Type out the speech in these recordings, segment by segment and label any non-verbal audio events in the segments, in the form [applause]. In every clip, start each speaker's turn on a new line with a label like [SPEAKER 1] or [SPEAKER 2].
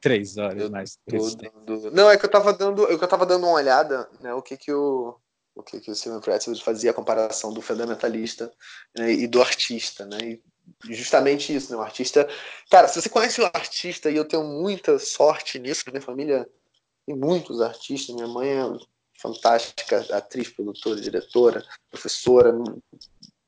[SPEAKER 1] Três horas mais.
[SPEAKER 2] Dando... Não, é que eu tava dando, é que eu tava dando uma olhada, né, o que que o o que, que o Steven Pressfield fazia a comparação do fundamentalista né, e do artista, né? E justamente isso, né? O artista, cara, se você conhece o artista e eu tenho muita sorte nisso, minha família tem muitos artistas, minha mãe é fantástica, atriz, produtora, diretora, professora,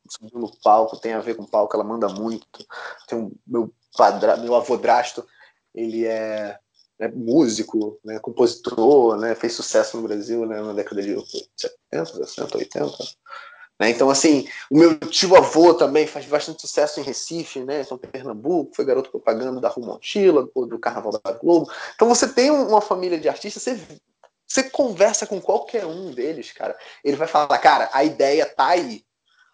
[SPEAKER 2] subiu no palco, tem a ver com palco, ela manda muito. Tem um, meu padra, meu avô Drasto, ele é né, músico, né, compositor, né, fez sucesso no Brasil né, na década de 70, 60, 80. Né? Então, assim, o meu tio avô também faz bastante sucesso em Recife, né, então Pernambuco, foi garoto propaganda da Rua Montila, do Carnaval da Globo. Então, você tem uma família de artistas, você, você conversa com qualquer um deles, cara, ele vai falar, cara, a ideia tá aí,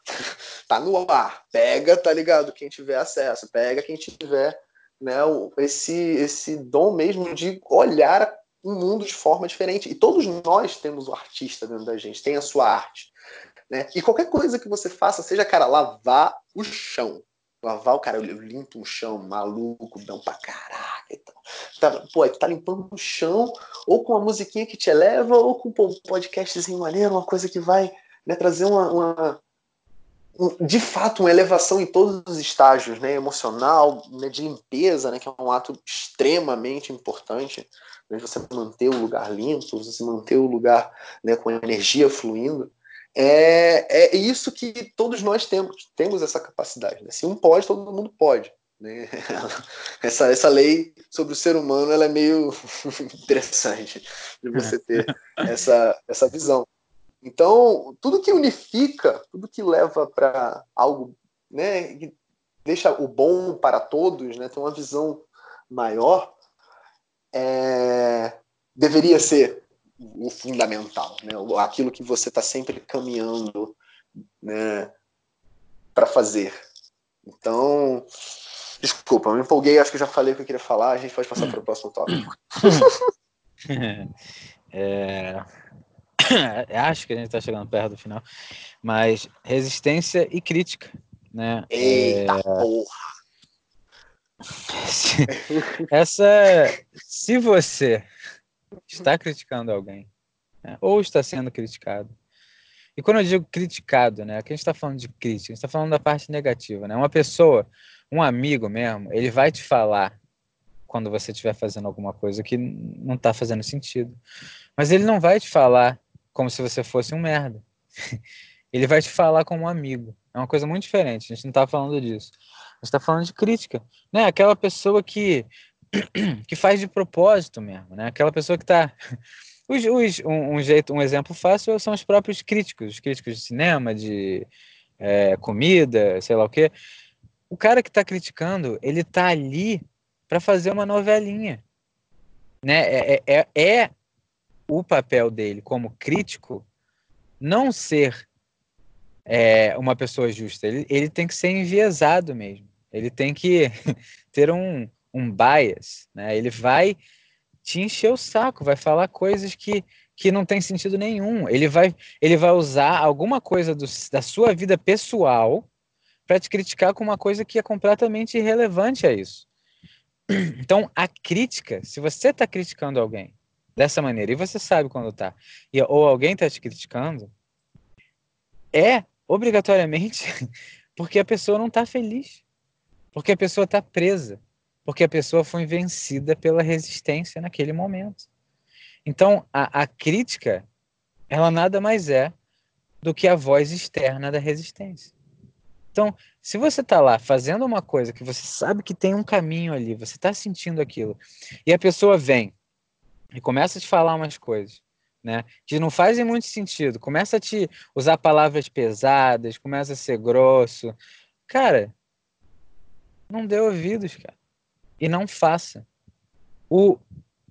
[SPEAKER 2] [laughs] tá no ar, pega, tá ligado? Quem tiver acesso, pega quem tiver né, esse, esse dom mesmo de olhar o mundo de forma diferente. E todos nós temos o artista dentro da gente, tem a sua arte. Né? E qualquer coisa que você faça, seja, cara, lavar o chão. Lavar o cara, eu limpo um chão, maluco, bom pra caraca e tal. Tá, pô, tu tá limpando o chão, ou com uma musiquinha que te eleva, ou com um podcastzinho maneiro, uma coisa que vai né, trazer uma, uma de fato uma elevação em todos os estágios, né, emocional, né, de limpeza, né, que é um ato extremamente importante, né, você manter o lugar limpo, você manter o lugar né, com energia fluindo, é, é isso que todos nós temos, temos essa capacidade. Né? Se um pode, todo mundo pode. Né? [laughs] Essa, essa lei sobre o ser humano ela é meio [laughs] interessante de você ter [laughs] essa, essa visão. Então, tudo que unifica, tudo que leva para algo, né, que deixa o bom para todos, né, tem uma visão maior, é, deveria ser o fundamental, né, aquilo que você está sempre caminhando né, para fazer. Então, desculpa, me empolguei, acho que já falei o que eu queria falar, a gente pode passar para o próximo tópico. [laughs]
[SPEAKER 1] é, [coughs] acho que a gente está chegando perto do final, mas resistência e crítica, né?
[SPEAKER 2] Eita é... porra!
[SPEAKER 1] Essa, se você está criticando alguém, né, ou está sendo criticado, e quando eu digo criticado, né, aqui a gente está falando de crítica, a gente está falando da parte negativa, né? Uma pessoa, um amigo mesmo, ele vai te falar quando você estiver fazendo alguma coisa que não está fazendo sentido. Mas ele não vai te falar como se você fosse um merda. [laughs] Ele vai te falar como um amigo. É uma coisa muito diferente. A gente não está falando disso. A gente está falando de crítica. Né? Aquela pessoa que, [clears throat] que faz de propósito mesmo. Né? Aquela pessoa que está. [laughs] Os, os, um, um, jeito, um exemplo fácil são os próprios críticos, os críticos de cinema, de é, comida, sei lá o quê. O cara que está criticando, ele está ali para fazer uma novelinha. Né? É, é, é, é o papel dele como crítico não ser é, uma pessoa justa. Ele, ele tem que ser enviesado mesmo. Ele tem que [laughs] ter um, um bias. Né? Ele vai te encher o saco, vai falar coisas que, que não tem sentido nenhum. Ele vai, ele vai usar alguma coisa do, da sua vida pessoal para te criticar com uma coisa que é completamente irrelevante a isso. [clears throat] Então, a crítica, se você está criticando alguém dessa maneira. E você sabe quando tá. E, ou alguém tá te criticando, é obrigatoriamente [laughs] porque a pessoa não tá feliz. Porque a pessoa tá presa. Porque a pessoa foi vencida pela resistência naquele momento. Então, a, a crítica, ela nada mais é do que a voz externa da resistência. Então, se você está lá fazendo uma coisa que você sabe que tem um caminho ali, você está sentindo aquilo, e a pessoa vem e começa a te falar umas coisas, né? Que não fazem muito sentido. Começa a te usar palavras pesadas, começa a ser grosso. Cara, não dê ouvidos, cara. E não faça. O,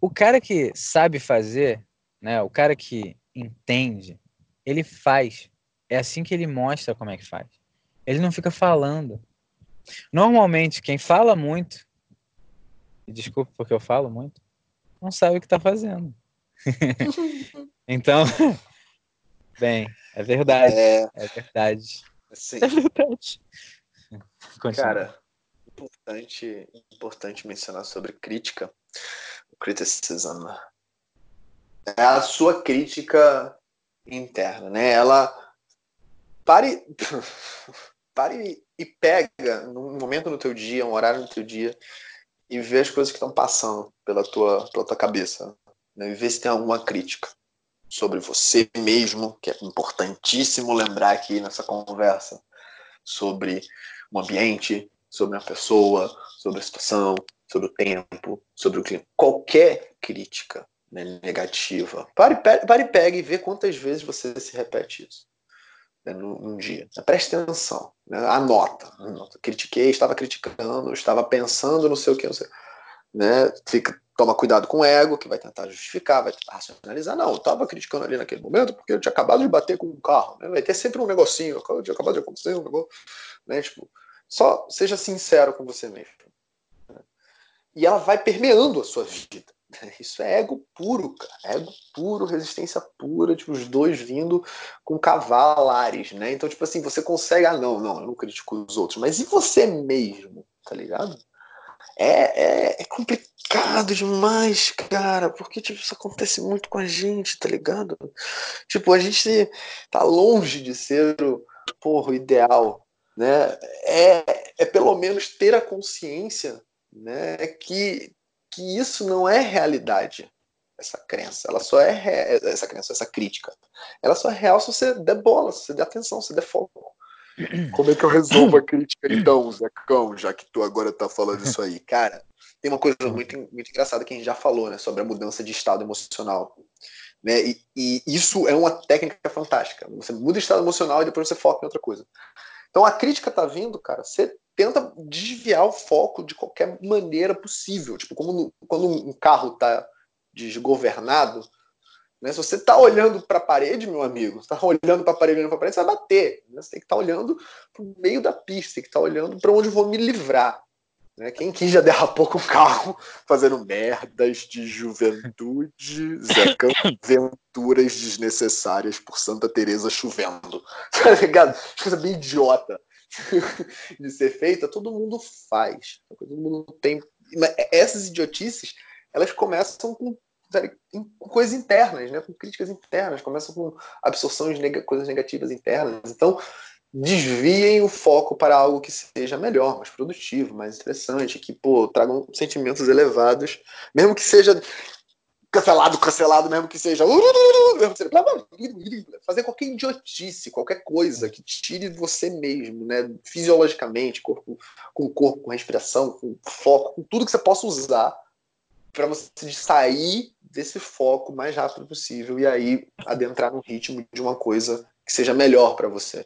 [SPEAKER 1] o cara que sabe fazer, né? O cara que entende, ele faz. É assim que ele mostra como é que faz. Ele não fica falando. Normalmente, quem fala muito, desculpa porque eu falo muito, não sabe o que está fazendo. [laughs] então, [laughs] bem, é verdade. É, é verdade.
[SPEAKER 2] Assim, é verdade. Continua. Cara, importante, importante mencionar sobre crítica, criticism. É a sua crítica interna, né? Ela pare [laughs] pare e pega num momento no teu dia, um horário no teu dia e vê as coisas que estão passando pela tua pela tua cabeça, né? E vê se tem alguma crítica sobre você mesmo, que é importantíssimo lembrar aqui nessa conversa sobre o ambiente, sobre a pessoa, sobre a situação, sobre o tempo, sobre o clima. Qualquer crítica né, negativa. Pare, pare, pare e vê quantas vezes você se repete isso né, num, dia. Preste atenção, né, anota, anota. Critiquei, estava criticando, estava pensando, não sei o que, não sei. Né, fica, toma cuidado com o ego, que vai tentar justificar, vai tentar racionalizar. Não, eu estava criticando ali naquele momento porque eu tinha acabado de bater com um carro. Né? Vai ter sempre um negocinho, tinha acabado de acontecer um negócio. Né? Tipo, só seja sincero com você mesmo. Né? E ela vai permeando a sua vida. Isso é ego puro, cara. Ego puro, resistência pura, tipo, os dois vindo com cavalares, né? Então, tipo assim, você consegue. Ah, não, não, eu não critico os outros, mas e você mesmo, tá ligado? É, é, é complicado demais, cara, porque tipo, isso acontece muito com a gente, tá ligado? Tipo, a gente tá longe de ser o, porra, ideal, né? É, é pelo menos ter a consciência né, que, que isso não é realidade, essa crença. Ela só é re... essa crença, essa crítica. Ela só é real se você der bola, se você der atenção, se você der foco. [clears throat] Como é que eu resolvo a crítica então, Zecão, já que tu agora tá falando isso aí? Cara, tem uma coisa muito, muito engraçada que a gente já falou, né, sobre a mudança de estado emocional. Né? E, e isso é uma técnica fantástica. Você muda de estado emocional e depois você foca em outra coisa. Então a crítica tá vindo, cara, você tenta desviar o foco de qualquer maneira possível. Tipo, como quando um carro tá desgovernado, né? Se você tá olhando para a parede, meu amigo, está olhando para a parede, olhando para a parede, você vai bater. Né? Você tem que estar tá olhando para o meio da pista, tem que estar tá olhando para onde eu vou me livrar. Né? Quem, quem já derrapou com o carro fazendo merdas de juventude, Zecão, aventuras desnecessárias por Santa Teresa chovendo. [laughs] Tá ligado? Coisa bem idiota [laughs] de ser feita, todo mundo faz. Todo mundo tem. Mas essas idiotices, elas começam com, com coisas internas, né? com críticas internas, começam com absorção de neg coisas negativas internas. Então, desviem o foco para algo que seja melhor, mais produtivo, mais interessante, que pô, tragam sentimentos elevados, mesmo que seja cancelado, cancelado, mesmo que seja. Fazer qualquer idiotice, qualquer coisa que tire você mesmo, né, fisiologicamente, corpo, com o corpo, com respiração, com foco, com tudo que você possa usar para você sair desse foco o mais rápido possível e aí adentrar no ritmo de uma coisa que seja melhor para você.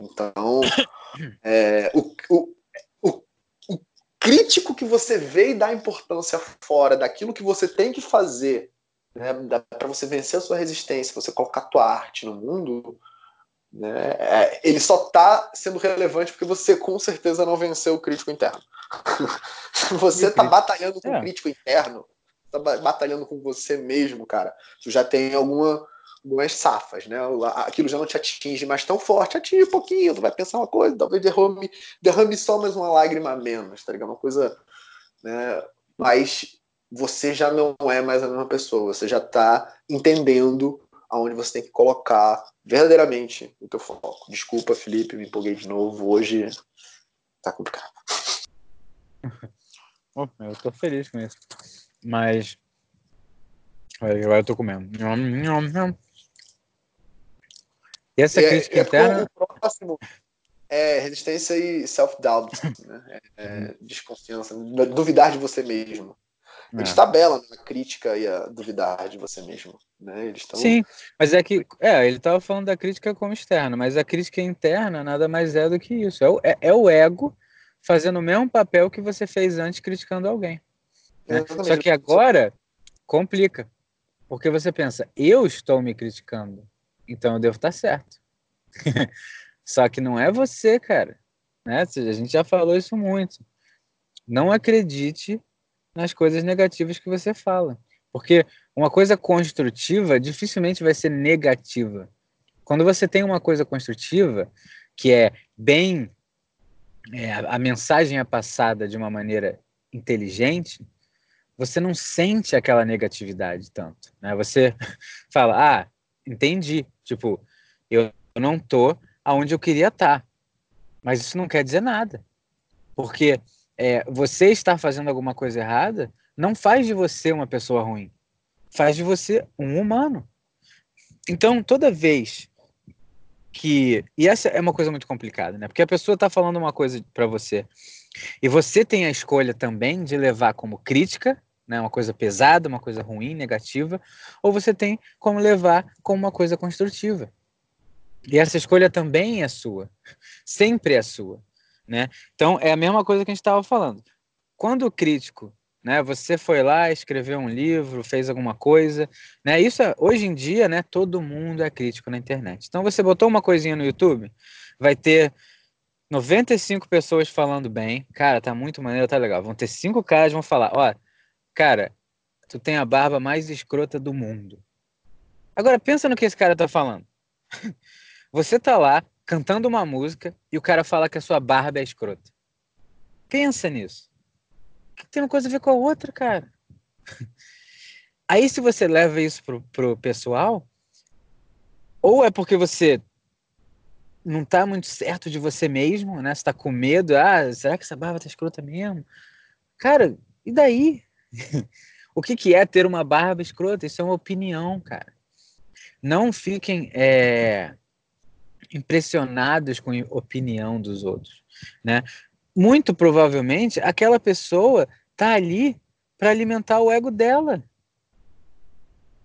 [SPEAKER 2] Então, [coughs] é, o, crítico que você vê e dá importância fora daquilo que você tem que fazer né, para você vencer a sua resistência, você colocar a tua arte no mundo, né, é, ele só está sendo relevante porque você com certeza não venceu o crítico interno. [laughs] você está batalhando com o é. crítico interno, está batalhando com você mesmo, cara. Tu já tem alguma algumas safas, né? Aquilo já não te atinge mais tão forte, atinge um pouquinho, tu vai pensar uma coisa, talvez derrame, derrame só mais uma lágrima a menos, tá ligado? Uma coisa, né? Mas você já não é mais a mesma pessoa, você já tá entendendo aonde você tem que colocar verdadeiramente o teu foco. Desculpa, Felipe, me empolguei de novo, hoje tá complicado. [laughs]
[SPEAKER 1] eu tô feliz com isso. Mas Agora eu tô comendo. E essa é, crítica é, interna.
[SPEAKER 2] O próximo é resistência e self-doubt, [laughs] né? É, é, desconfiança, duvidar de você mesmo. Eles é. tabelam a crítica e a duvidar de você mesmo. Né? Eles tão...
[SPEAKER 1] Sim, mas é que é, ele estava falando da crítica como externa, mas a crítica interna nada mais é do que isso. É o, é, é o ego fazendo o mesmo papel que você fez antes criticando alguém. Né? Só que agora complica. Porque você pensa, eu estou me criticando. Então eu devo estar certo. [laughs] Só que não é você, cara. Né? A gente já falou isso muito. Não acredite nas coisas negativas que você fala. Porque uma coisa construtiva dificilmente vai ser negativa. Quando você tem uma coisa construtiva, que é bem. É, a mensagem é passada de uma maneira inteligente, você não sente aquela negatividade tanto, né? Você [laughs] fala, ah, entendi, tipo, eu não tô aonde eu queria estar, tá. mas isso não quer dizer nada, porque é, você estar fazendo alguma coisa errada não faz de você uma pessoa ruim, faz de você um humano. Então, toda vez que. E essa é uma coisa muito complicada, né? Porque a pessoa está falando uma coisa para você e você tem a escolha também de levar como crítica, né, uma coisa pesada, uma coisa ruim, negativa, ou você tem como levar como uma coisa construtiva. E essa escolha também é sua, sempre é sua, né? Então é a mesma coisa que a gente estava falando. Quando o crítico, né, você foi lá, escreveu um livro, fez alguma coisa, né? Isso é, hoje em dia, né, todo mundo é crítico na internet. Então você botou uma coisinha no YouTube, vai ter 95 pessoas falando bem. Cara, tá muito maneiro, tá legal. Vão ter cinco caras vão falar, ó, cara, tu tem a barba mais escrota do mundo. Agora pensa no que esse cara tá falando. [laughs] Você tá lá cantando uma música e o cara fala que a sua barba é escrota. Pensa nisso. Que tem uma coisa a ver com a outra, cara. [laughs] Aí se você leva isso pro, pro pessoal, ou é porque você não tá muito certo de você mesmo, né? Você tá com medo, ah, será que essa barba tá escrota mesmo? Cara, e daí? [laughs] o que, que é ter uma barba escrota? Isso é uma opinião, cara. Não fiquem é, impressionados com a opinião dos outros, né? Muito provavelmente aquela pessoa tá ali para alimentar o ego dela.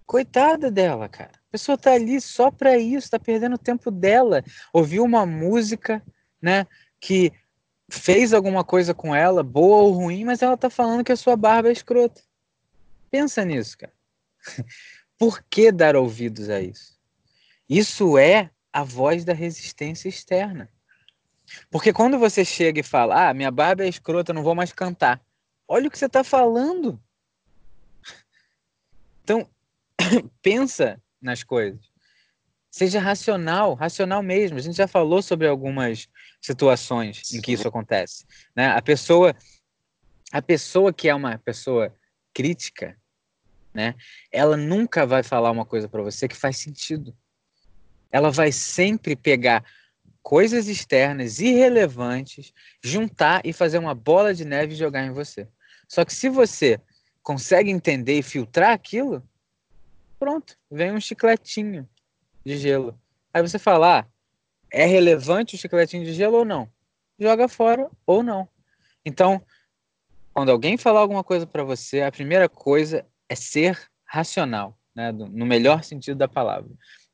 [SPEAKER 1] Coitada dela, cara pessoa tá ali só para isso, tá perdendo o tempo dela. Ouviu uma música, né, que fez alguma coisa com ela, boa ou ruim, mas ela tá falando que a sua barba é escrota. Pensa nisso, cara. [laughs] Por que dar ouvidos a isso? Isso é a voz da resistência externa. Porque quando você chega e fala, ah, minha barba é escrota, não vou mais cantar. Olha o que você está falando. [laughs] Então, [coughs] pensa nas coisas. Seja racional, racional mesmo. A gente já falou sobre algumas situações em que isso acontece. Né? A pessoa, a pessoa que é uma pessoa crítica, né? Ela nunca vai falar uma coisa para você que faz sentido. Ela vai sempre pegar coisas externas irrelevantes, juntar e fazer uma bola de neve e jogar em você. Só que se você consegue entender e filtrar aquilo, pronto, vem um chicletinho de gelo. Aí você fala, ah, é relevante o chicletinho de gelo ou não? Joga fora ou não. Então, quando alguém falar alguma coisa para você, a primeira coisa é ser racional, né? no melhor sentido da palavra.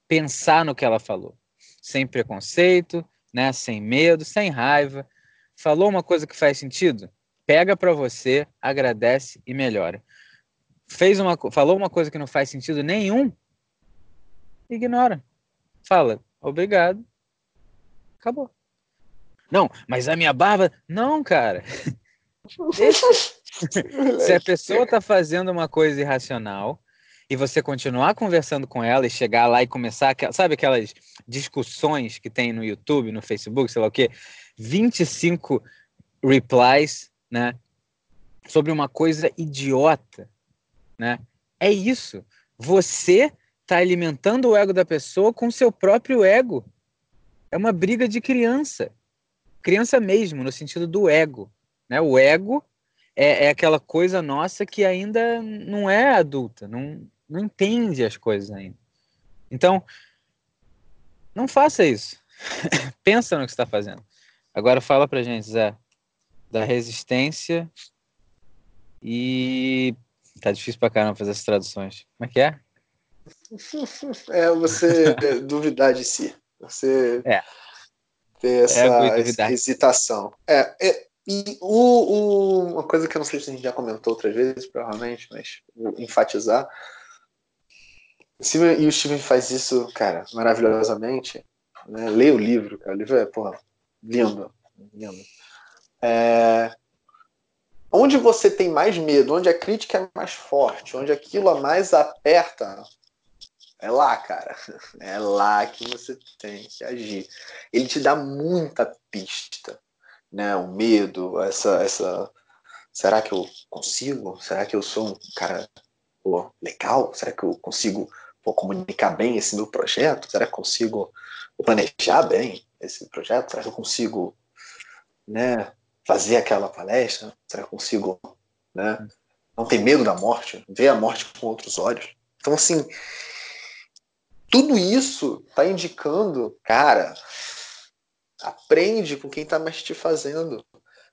[SPEAKER 1] Pensar no que ela falou, sem preconceito, né? sem medo, sem raiva. Falou uma coisa que faz sentido? Pega para você, agradece e melhora fez uma, falou uma coisa que não faz sentido nenhum, ignora. Fala, obrigado. Acabou. Não, mas a minha barba. Não, cara. [laughs] Se a pessoa tá fazendo uma coisa irracional e você continuar conversando com ela e chegar lá e começar, sabe aquelas discussões que tem no YouTube, no Facebook, sei lá o quê, 25 replies, né, sobre uma coisa idiota né? É isso. Você está alimentando o ego da pessoa com seu próprio ego. É uma briga de criança. Criança mesmo, no sentido do ego. Né? O ego é, é aquela coisa nossa que ainda não é adulta, não, não entende as coisas ainda. Então, não faça isso. [laughs] Pensa no que está fazendo. Agora fala pra gente, Zé, da resistência e Tá difícil pra caramba fazer essas traduções. Como é que é? [laughs]
[SPEAKER 2] É você [laughs] duvidar de si. Você
[SPEAKER 1] é.
[SPEAKER 2] ter essa, é essa hesitação. É, é e o, o, uma coisa que eu não sei se a gente já comentou outras vezes, provavelmente, mas vou enfatizar. e o Steven faz isso, cara, maravilhosamente. Né? Lê o livro, cara. O livro é, porra, lindo. lindo. É, Onde você tem mais medo, onde a crítica é mais forte, onde aquilo a mais aperta, é lá, cara. [laughs] É lá que você tem que agir. Ele te dá muita pista, né? O medo, essa, essa, será que eu consigo? Será que eu sou um cara pô, legal? Será que eu consigo pô, comunicar bem esse meu projeto? Será que eu consigo planejar bem esse projeto? Será que eu consigo né, fazer aquela palestra? Será que eu consigo né, não ter medo da morte? Ver a morte com outros olhos? Então, assim, tudo isso está indicando, cara, aprende com quem está mais te fazendo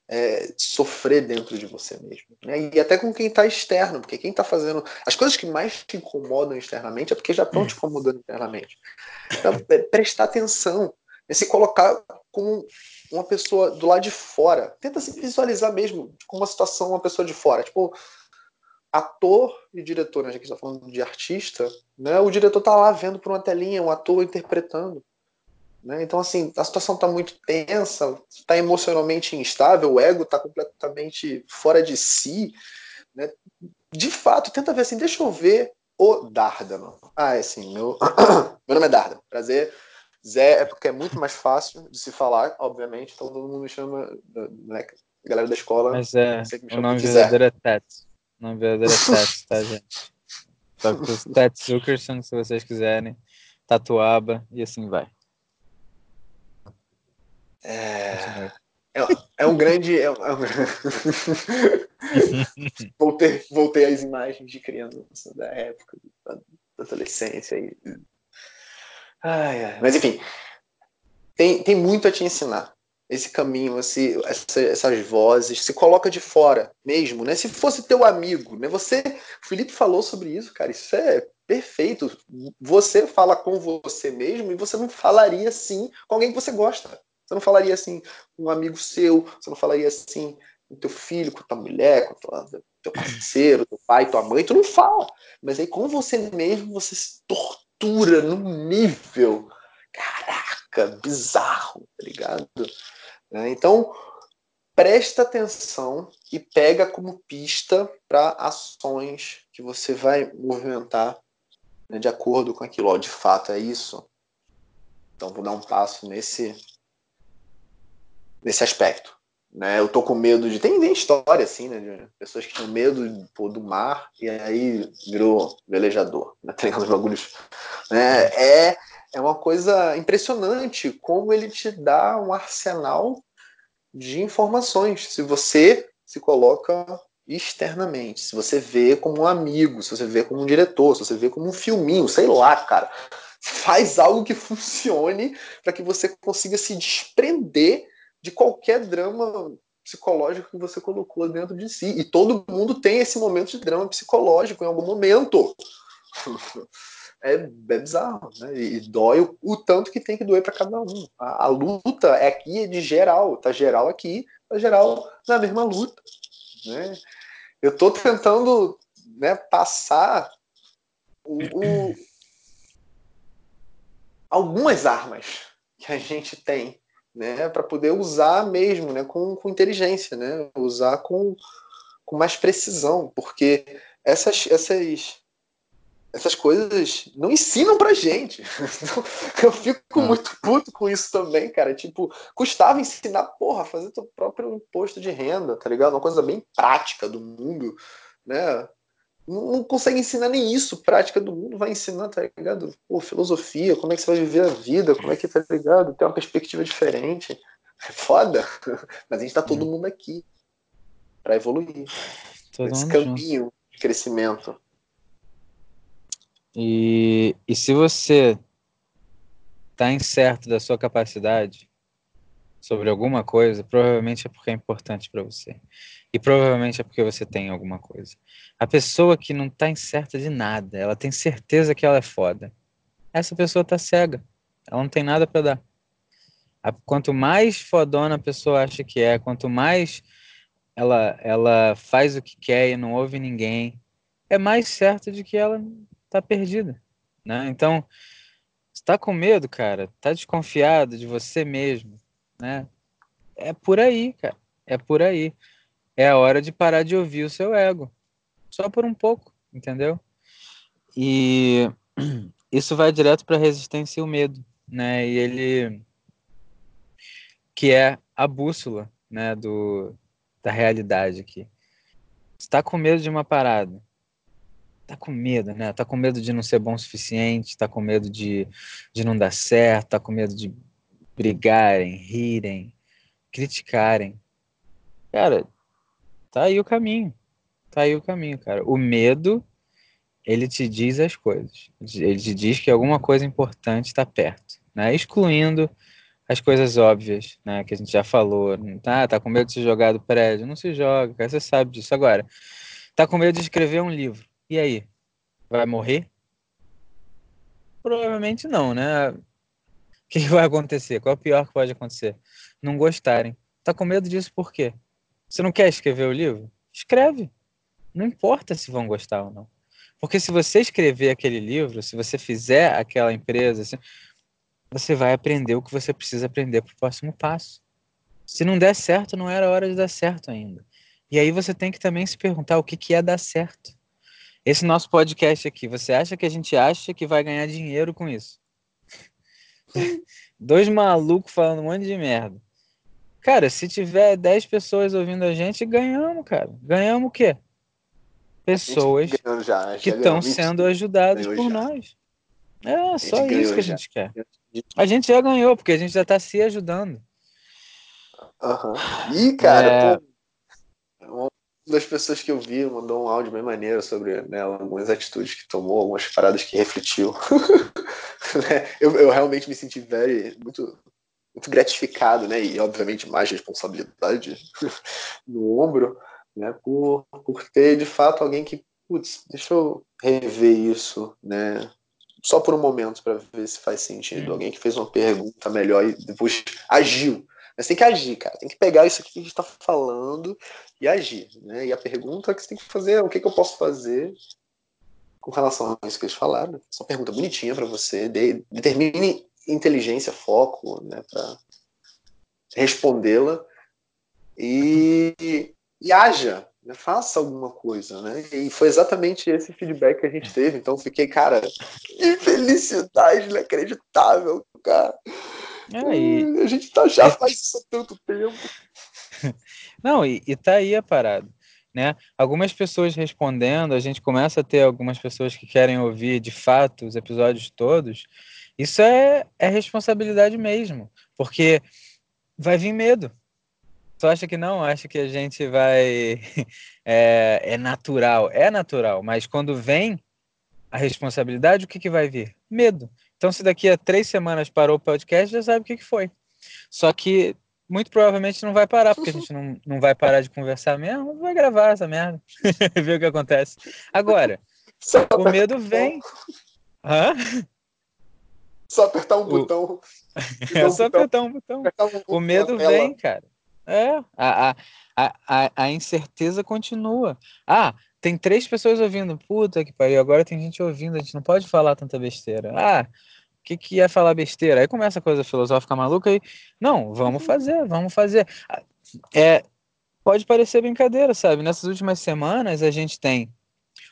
[SPEAKER 2] é, sofrer dentro de você mesmo. Né? E até com quem está externo, porque quem está fazendo. As coisas que mais te incomodam externamente é porque já estão te incomodando internamente. Então, é, prestar atenção, é se colocar como uma pessoa do lado de fora. Tenta se visualizar mesmo como uma situação, uma pessoa de fora. Tipo, ator e diretor, né? a gente está falando de artista, né? o diretor está lá vendo por uma telinha, um ator interpretando. Né? Então, assim, a situação está muito tensa, está emocionalmente instável, o ego está completamente fora de si. Né? De fato, tenta ver assim, deixa eu ver o Dárdano. Ah, é assim, meu, [coughs] meu nome é Dárdano, prazer. Zé é porque é muito mais fácil de se falar, obviamente, então todo mundo me chama, né, a galera da escola.
[SPEAKER 1] Mas é, o nome verdadeiro é Tats. O nome verdadeiro é tá, gente? Só que os se vocês quiserem, Tatuaba e assim vai.
[SPEAKER 2] É, é, é um grande. É um, voltei, voltei às imagens de criança da época, da, da adolescência. E... Ai, ai. Mas enfim, tem, tem muito a te ensinar. Esse caminho, esse, essa, essas vozes, se coloca de fora mesmo, né? Se fosse teu amigo, né? Você, o Felipe falou sobre isso, cara. Isso é perfeito. Você fala com você mesmo e você não falaria assim com alguém que você gosta. Você não falaria assim com um amigo seu, você não falaria assim com teu filho, com tua mulher, com tua, teu parceiro, teu pai, tua mãe, tu não fala. Mas aí com você mesmo você se tortura num nível, caraca, bizarro, tá ligado? Né? Então, presta atenção e pega como pista para ações que você vai movimentar né, de acordo com aquilo. Ó, de fato é isso. Então vou dar um passo nesse nesse aspecto. Né? Eu tô com medo de. Tem, tem história, assim, né? De pessoas que tinham medo pô, do mar e aí virou velejador, né? Tem os bagulhos. Né? É, é uma coisa impressionante como ele te dá um arsenal de informações. Se você se coloca externamente, se você vê como um amigo, se você vê como um diretor, se você vê como um filminho, sei lá, cara. Faz algo que funcione para que você consiga se desprender de qualquer drama psicológico que você colocou dentro de si. E todo mundo tem esse momento de drama psicológico em algum momento. [laughs] É, é bizarro, né? E, dói o, o, tanto que tem que doer para cada um. A, a, luta é aqui é de geral, tá geral aqui, tá geral na mesma luta, né? Eu tô tentando, né, passar o, o, [clears throat] algumas armas que a gente tem né, para poder usar mesmo, né, com, com inteligência, né, usar com, com mais precisão, porque essas, essas, essas coisas não ensinam pra gente. [laughs] Eu fico hum. muito puto com isso também, cara. Tipo, custava ensinar, porra, fazer teu próprio imposto de renda, tá ligado? Uma coisa bem prática do mundo, né? não consegue ensinar nem isso, prática do mundo, vai ensinar, tá ligado? Pô, filosofia, como é que você vai viver a vida, como é que, tá ligado? Ter uma perspectiva diferente. É foda. [laughs] Mas a gente tá todo hum. mundo aqui para evoluir. Todo Esse caminho junto. de crescimento.
[SPEAKER 1] E, e se você tá incerto da sua capacidade sobre alguma coisa, provavelmente é porque é importante para você. E provavelmente é porque você tem alguma coisa. A pessoa que não tá incerta de nada, ela tem certeza que ela é foda. Essa pessoa tá cega. Ela não tem nada para dar. Quanto mais fodona a pessoa acha que é, quanto mais ela, ela faz o que quer e não ouve ninguém, é mais certo de que ela tá perdida. Né? Então, está com medo, cara, tá desconfiado de você mesmo, né? É por aí, cara. É por aí é a hora de parar de ouvir o seu ego. Só por um pouco, entendeu? E [clears throat] isso vai direto para a resistência e o medo, né? E ele que é a bússola, né, do da realidade aqui. Você tá com medo de uma parada. Tá com medo, né? Tá com medo de não ser bom o suficiente, tá com medo de, de não dar certo, tá com medo de brigarem, rirem, criticarem. Cara, tá aí o caminho. Tá aí o caminho, cara. O medo, ele te diz as coisas. Ele te diz que alguma coisa importante está perto, né? Excluindo as coisas óbvias, né? Que a gente já falou. Tá, tá com medo de se jogar do prédio? Não se joga, cara, você sabe disso. Agora, tá com medo de escrever um livro. E aí? Vai morrer? Provavelmente não, né? O que vai acontecer? Qual é o pior que pode acontecer? Não gostarem. Tá com medo disso por quê? Você não quer escrever o livro? Escreve. Não importa se vão gostar ou não. Porque se você escrever aquele livro, se você fizer aquela empresa, você vai aprender o que você precisa aprender para o próximo passo. Se não der certo, não era hora de dar certo ainda. E aí você tem que também se perguntar o que, que é dar certo. Esse nosso podcast aqui, você acha que a gente acha que vai ganhar dinheiro com isso? [laughs] Dois malucos falando um monte de merda. Cara, se tiver 10 pessoas ouvindo a gente, ganhamos, cara. Ganhamos o quê? Pessoas já, que estão sendo ajudadas por já. nós. É só isso que a gente já. quer. A gente já ganhou, porque a gente já está se ajudando.
[SPEAKER 2] Uhum. E, cara, é... pô, das pessoas que eu vi mandou um áudio bem maneiro sobre né, algumas atitudes que tomou, algumas paradas que refletiu. [laughs] Né, eu, eu realmente me senti very, muito, muito gratificado, né? E, obviamente, mais responsabilidade [laughs] no ombro, né? Por, por ter, de fato, alguém que, putz, deixa eu rever isso, né? só por um momento para ver se faz sentido. Alguém que fez uma pergunta melhor e depois agiu. Mas tem que agir, cara. Tem que pegar isso aqui que a gente está falando e agir. Né? E a pergunta que você tem que fazer é o que, que eu posso fazer com relação a isso que eles falaram. Essa uma pergunta bonitinha para você. De, determine inteligência, foco, né, para respondê-la e, e haja né, faça alguma coisa, né? E foi exatamente esse feedback que a gente teve. Então fiquei, cara, que felicidade inacreditável, cara. É. A gente tá, já faz isso há tanto tempo. [laughs]
[SPEAKER 1] Não, e, e tá aí a parada. Né? Algumas pessoas respondendo, a gente começa a ter algumas pessoas que querem ouvir de fato os episódios todos. Isso é, é responsabilidade mesmo, porque vai vir medo. Tu acha que não? Acha que a gente vai. [laughs] É, é, natural. É natural, mas quando vem a responsabilidade, o que, que vai vir? Medo. Então, se daqui a três semanas parou o podcast, já sabe o que, que foi. Só que muito provavelmente não vai parar, porque a gente não, não vai parar de conversar mesmo, vai gravar essa merda, [laughs] ver o que acontece. Agora, o medo vem. Hã?
[SPEAKER 2] Só apertar um o... botão. [laughs]
[SPEAKER 1] É só apertar um botão. Apertar um botão o medo vem, cara. É, a, a, a, a incerteza continua. Ah, tem três pessoas ouvindo. Puta que pariu, agora tem gente ouvindo, a gente não pode falar tanta besteira. Ah, o que, que é falar besteira? Aí começa a coisa filosófica maluca e. Não, vamos uhum. fazer, vamos fazer. É, pode parecer brincadeira, sabe? Nessas últimas semanas a gente tem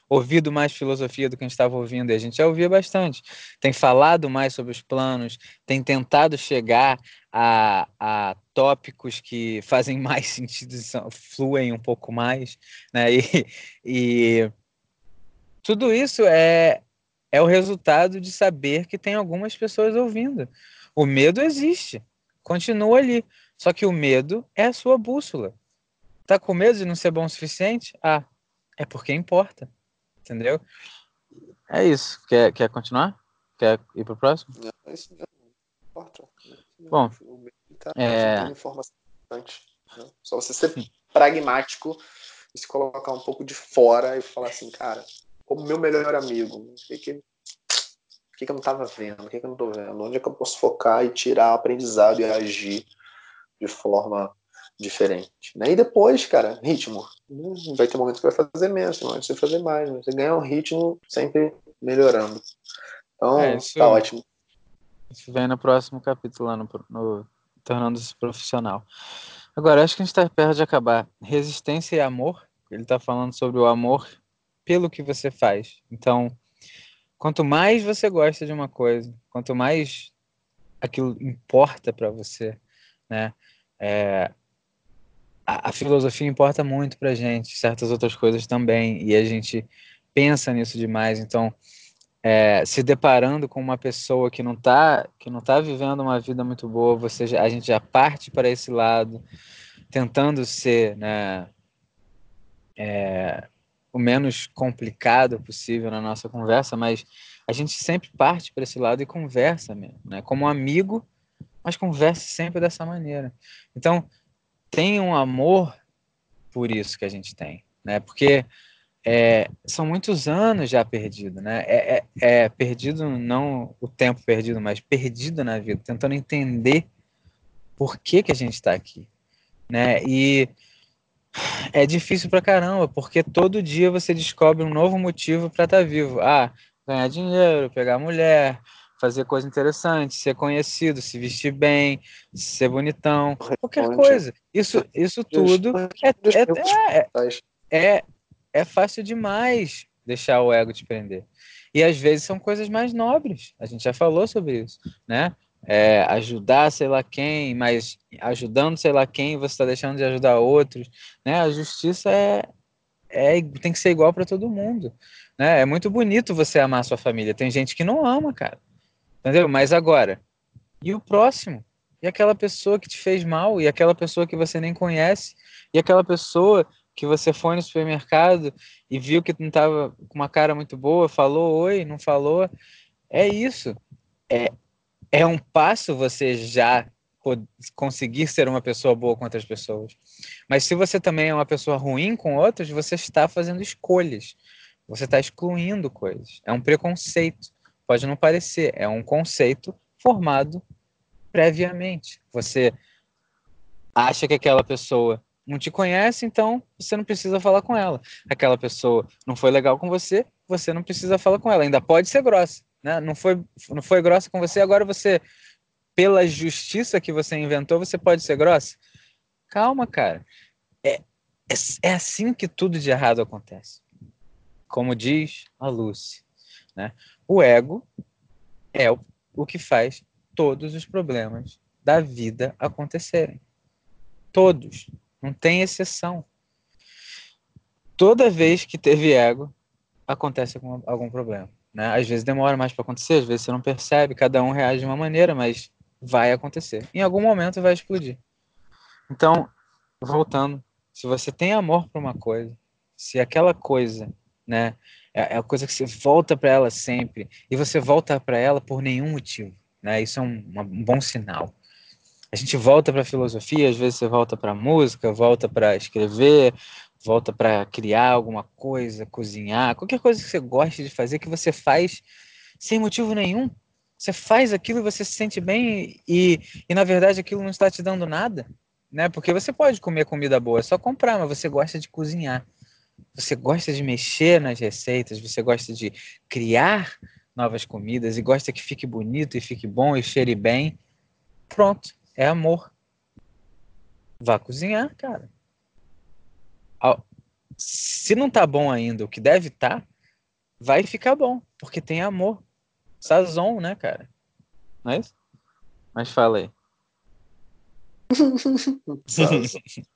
[SPEAKER 1] ouvido mais filosofia do que a gente estava ouvindo, e a gente já ouvia bastante. Tem falado mais sobre os planos, tem tentado chegar a, a tópicos que [laughs] fazem mais sentido, fluem um pouco mais, né? E, e tudo isso é, é o resultado de saber que tem algumas pessoas ouvindo. O medo existe, continua ali. Só que o medo é a sua bússola. Tá com medo de não ser bom o suficiente? Ah, é porque importa. Entendeu? É isso. Quer, quer continuar? Quer ir pro próximo?
[SPEAKER 2] Não, é isso não importa.
[SPEAKER 1] Bom, tá, é...
[SPEAKER 2] informação importante. Né? Só você ser pragmático e se colocar um pouco de fora e falar assim, cara, como meu melhor amigo, o que que, o que, que eu não estava vendo, o que, que eu não estou vendo, onde é que eu posso focar e tirar aprendizado e agir de forma diferente. Né? E depois, cara, ritmo. Vai ter momentos que vai fazer menos, tem momentos que vai fazer mais, mas você ganha um ritmo sempre melhorando. Então, é, isso, tá ótimo.
[SPEAKER 1] Isso vem no próximo capítulo lá no, no Tornando-se Profissional. Agora, acho que a gente está perto de acabar. Resistência e amor. Ele está falando sobre o amor pelo que você faz. Então, quanto mais você gosta de uma coisa, quanto mais aquilo importa para você, né? É, a, filosofia importa muito pra gente, certas outras coisas também, e a gente pensa nisso demais. Então, é, se deparando com uma pessoa que não está que não tá vivendo uma vida muito boa, você já, a gente já parte para esse lado, tentando ser né, é, o menos complicado possível na nossa conversa, mas a gente sempre parte para esse lado e conversa mesmo, né? Como amigo, mas conversa sempre dessa maneira. Então, tem um amor por isso que a gente tem, né? Porque é, são muitos anos já perdido, né? É, é, é, perdido não o tempo perdido, mas perdido na vida, tentando entender por que que a gente está aqui, né? E é difícil pra caramba, porque todo dia você descobre um novo motivo para estar tá vivo. Ah, ganhar dinheiro, pegar mulher, fazer coisa interessante, ser conhecido, se vestir bem, ser bonitão, qualquer coisa. Isso, isso tudo é, é, é, é, é fácil demais deixar o ego te prender. E às vezes são coisas mais nobres. A gente já falou sobre isso, né? É, ajudar sei lá quem, mas ajudando sei lá quem, você está deixando de ajudar outros, né? A justiça é, é tem que ser igual para todo mundo, né? É muito bonito você amar a sua família. Tem gente que não ama, cara. Entendeu? Mas agora, e o próximo? E aquela pessoa que te fez mal? E aquela pessoa que você nem conhece? E aquela pessoa que você foi no supermercado e viu que não estava com uma cara muito boa, falou oi, não falou? É isso. É, é um passo você já conseguir ser uma pessoa boa com outras pessoas. Mas se você também é uma pessoa ruim com outras, você está fazendo escolhas. Você está excluindo coisas. É um preconceito. Pode não parecer, é um conceito formado previamente. Você acha que aquela pessoa não te conhece, então você não precisa falar com ela. Aquela pessoa não foi legal com você, você não precisa falar com ela. Ainda pode ser grossa, né? Não foi, não foi grossa com você, agora você, pela justiça que você inventou, você pode ser grossa. Calma, cara. É, é, é assim que tudo de errado acontece. Como diz a Lucy, né? O ego é o, que faz todos os problemas da vida acontecerem. Todos. Não tem exceção. Toda vez que teve ego, acontece algum, algum problema. Né? Às vezes demora mais para acontecer, às vezes você não percebe, cada um reage de uma maneira, mas vai acontecer. Em algum momento vai explodir. Então, voltando, se você tem amor por uma coisa, se aquela coisa, né, é, é a coisa que você volta para ela sempre e você volta para ela por nenhum motivo, né? Isso é um, um bom sinal. A gente volta para a filosofia, às vezes você volta para a música, volta para escrever, volta para criar alguma coisa, cozinhar, qualquer coisa que você goste de fazer que você faz sem motivo nenhum. Você faz aquilo e você se sente bem e, e na verdade aquilo não está te dando nada, né? Porque você pode comer comida boa, é só comprar, mas você gosta de cozinhar. Você gosta de mexer nas receitas, você gosta de criar novas comidas e gosta que fique bonito e fique bom e cheire bem. Pronto, é amor. Vá cozinhar, cara. Se não tá bom ainda, o que deve estar, tá, vai ficar bom, porque tem amor. Sazon, né, cara? Não é isso? Mas fala aí. [laughs] [laughs] [laughs]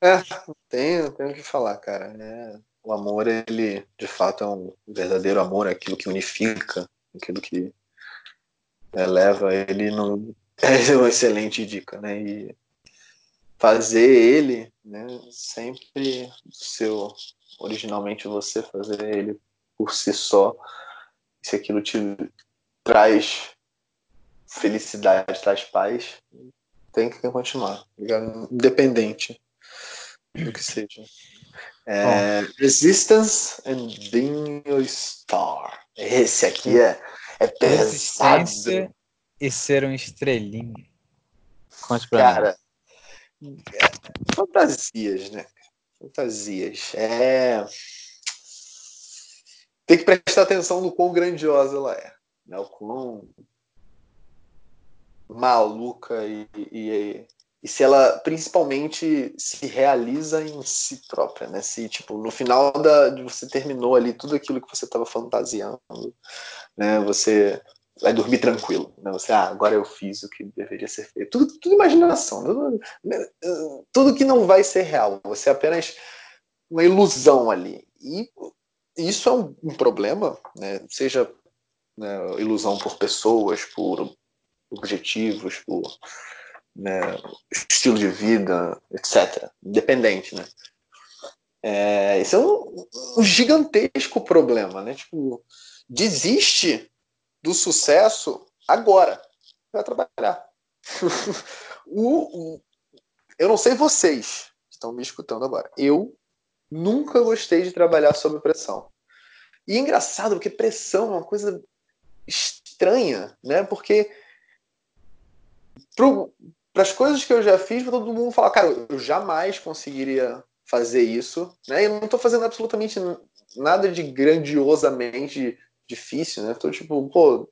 [SPEAKER 2] é, tenho, o que falar, cara. É, o amor, ele de fato é um verdadeiro amor, é aquilo que unifica, aquilo que é, leva ele no. [laughs] É uma excelente dica, né? E fazer ele, né? Sempre seu, originalmente você fazer ele por si só, se aquilo te traz felicidade, traz paz, tem que continuar, independente do que seja. É, Resistance and Being a Star. Esse aqui é, é pesado.
[SPEAKER 1] e ser um estrelinho.
[SPEAKER 2] Conte pra Cara, mim. Fantasias, né? Fantasias. É... Tem que prestar atenção no quão grandiosa ela é. Né? O quão maluca e, e, e, se ela principalmente se realiza em si própria, né? Se tipo no final da de você terminou ali tudo aquilo que você estava fantasiando, né? Você vai dormir tranquilo. Né? Você, ah, agora eu fiz o que deveria ser feito. Tudo, tudo imaginação. Tudo, tudo que não vai ser real. Você é apenas uma ilusão ali. E isso é um, um problema, né? seja né, ilusão por pessoas, por objetivos, por né, estilo de vida, etc. Independente, né? É, esse é um, um, gigantesco problema, né? Tipo, desiste do sucesso agora. Vai trabalhar. [laughs] o, o, eu não sei vocês que estão me escutando agora. Eu nunca gostei de trabalhar sob pressão. E é engraçado porque pressão é uma coisa estranha, né? Porque para as coisas que eu já fiz, todo mundo fala, cara, eu jamais conseguiria fazer isso, né? E não estou fazendo absolutamente nada de grandiosamente difícil, né? Tô tipo, pô,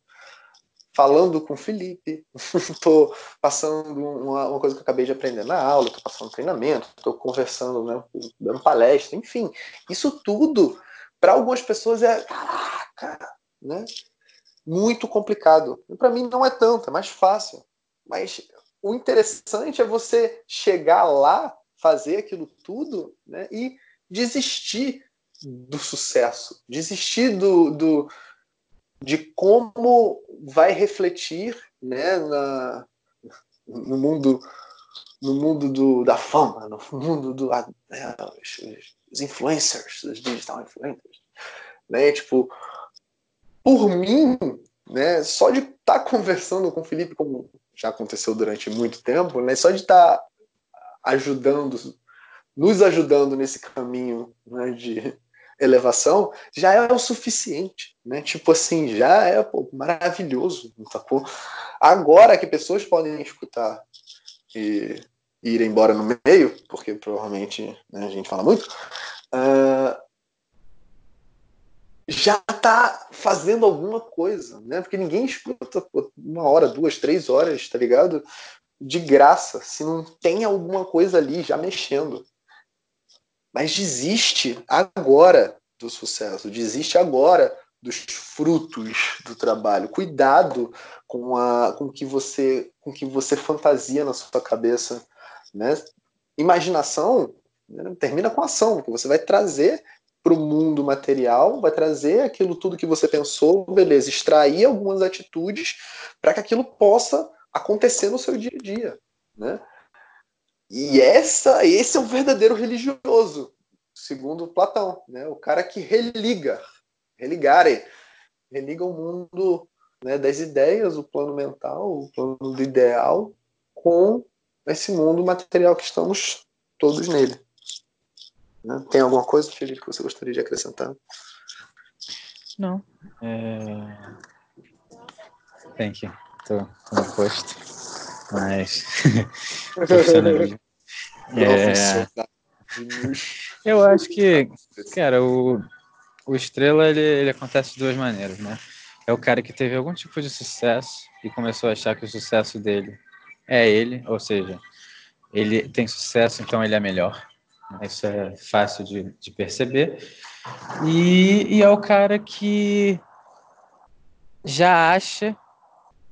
[SPEAKER 2] falando com o Felipe, [laughs] tô passando uma, uma, coisa que eu acabei de aprender na aula, tô passando treinamento, tô conversando, né? Dando palestra, enfim. Isso tudo, para algumas pessoas, é caraca, né? Muito complicado. Para mim não é tanto, é mais fácil. Mas o interessante é você chegar lá, fazer aquilo tudo, né? E desistir do sucesso, desistir do, do de como vai refletir né, na, no mundo no mundo do, da fama, no mundo do né, os influencers, os digital influencers, né? Tipo, por mim, né? Só de estar tá conversando com o Felipe, como já aconteceu durante muito tempo, né? Só de estar tá ajudando, nos ajudando nesse caminho né, de elevação, já é o suficiente, né? Tipo assim, já é pô, maravilhoso, sacou? Agora que pessoas podem escutar e, ir embora no meio, porque provavelmente né, a gente fala muito, uh, já tá fazendo alguma coisa, né? Porque ninguém escuta uma hora, duas, três horas, tá ligado? De graça, se não tem alguma coisa ali já mexendo. Mas desiste agora do sucesso, desiste agora dos frutos do trabalho. Cuidado com a com que você com que você fantasia na sua cabeça, né? Imaginação né? termina com ação, porque você vai trazer para o mundo material, vai trazer aquilo tudo que você pensou, beleza, extrair algumas atitudes para que aquilo possa acontecer no seu dia a dia, né? E essa, esse é o verdadeiro religioso, segundo Platão, né? O cara que religa, religare, religa o mundo né, das ideias, o plano mental, o plano do ideal, com esse mundo material que estamos todos nele. Né? Tem alguma coisa, Felipe, que você gostaria de acrescentar?
[SPEAKER 1] Não. É... Tem que. Tô, tô no posto. Mas. [laughs] [laughs] é... Eu acho que, cara, o, o estrela ele, ele acontece de duas maneiras, né? É o cara que teve algum tipo de sucesso e começou a achar que o sucesso dele é ele, ou seja, ele tem sucesso, então ele é melhor. Isso é fácil de, de perceber. E, e é o cara que já acha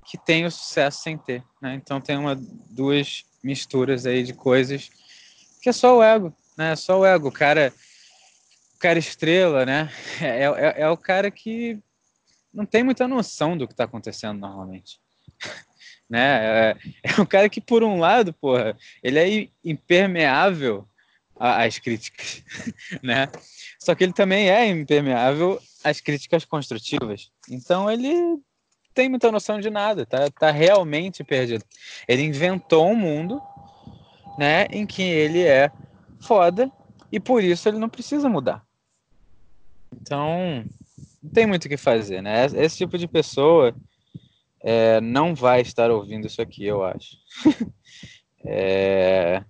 [SPEAKER 1] que tem o sucesso sem ter. Né? Então tem uma, duas misturas aí de coisas que é só o ego, né? É só o ego. O cara, o cara estrela, né? [laughs] É, é, é o cara que não tem muita noção do que está acontecendo normalmente. [laughs] né? É, é um cara que, por um lado, porra, ele é impermeável às críticas, [laughs] né? Só que ele também é impermeável às críticas construtivas. Então ele tem muita noção de nada, tá, tá realmente perdido. Ele inventou um mundo, né, em que ele é foda e por isso ele não precisa mudar. Então, não tem muito o que fazer, né? Esse tipo de pessoa é, não vai estar ouvindo isso aqui, eu acho. [laughs] é,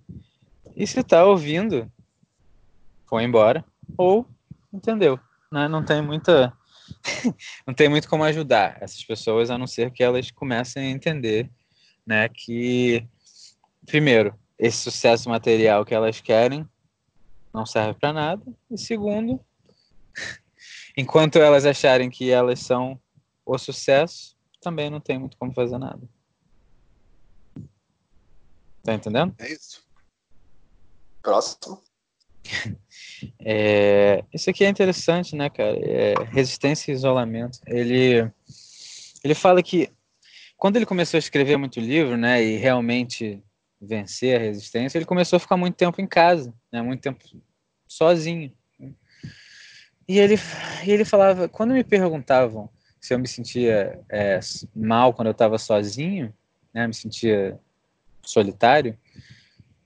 [SPEAKER 1] e se tá ouvindo, foi embora. Ou entendeu. Né? Não tem muita. [laughs] não tem muito como ajudar essas pessoas, a não ser que elas comecem a entender né, que, primeiro, esse sucesso material que elas querem não serve para nada. E segundo, [laughs] enquanto elas acharem que elas são o sucesso, também não tem muito como fazer nada. Tá entendendo?
[SPEAKER 2] É isso. Próximo. [laughs]
[SPEAKER 1] É, isso aqui é interessante, né, cara? É resistência e isolamento. Ele, ele fala que quando ele começou a escrever muito livro, né, e realmente vencer a resistência, ele começou a ficar muito tempo em casa, né, muito tempo sozinho. E ele, ele falava, quando me perguntavam se eu me sentia é, mal quando eu estava sozinho, né, me sentia solitário,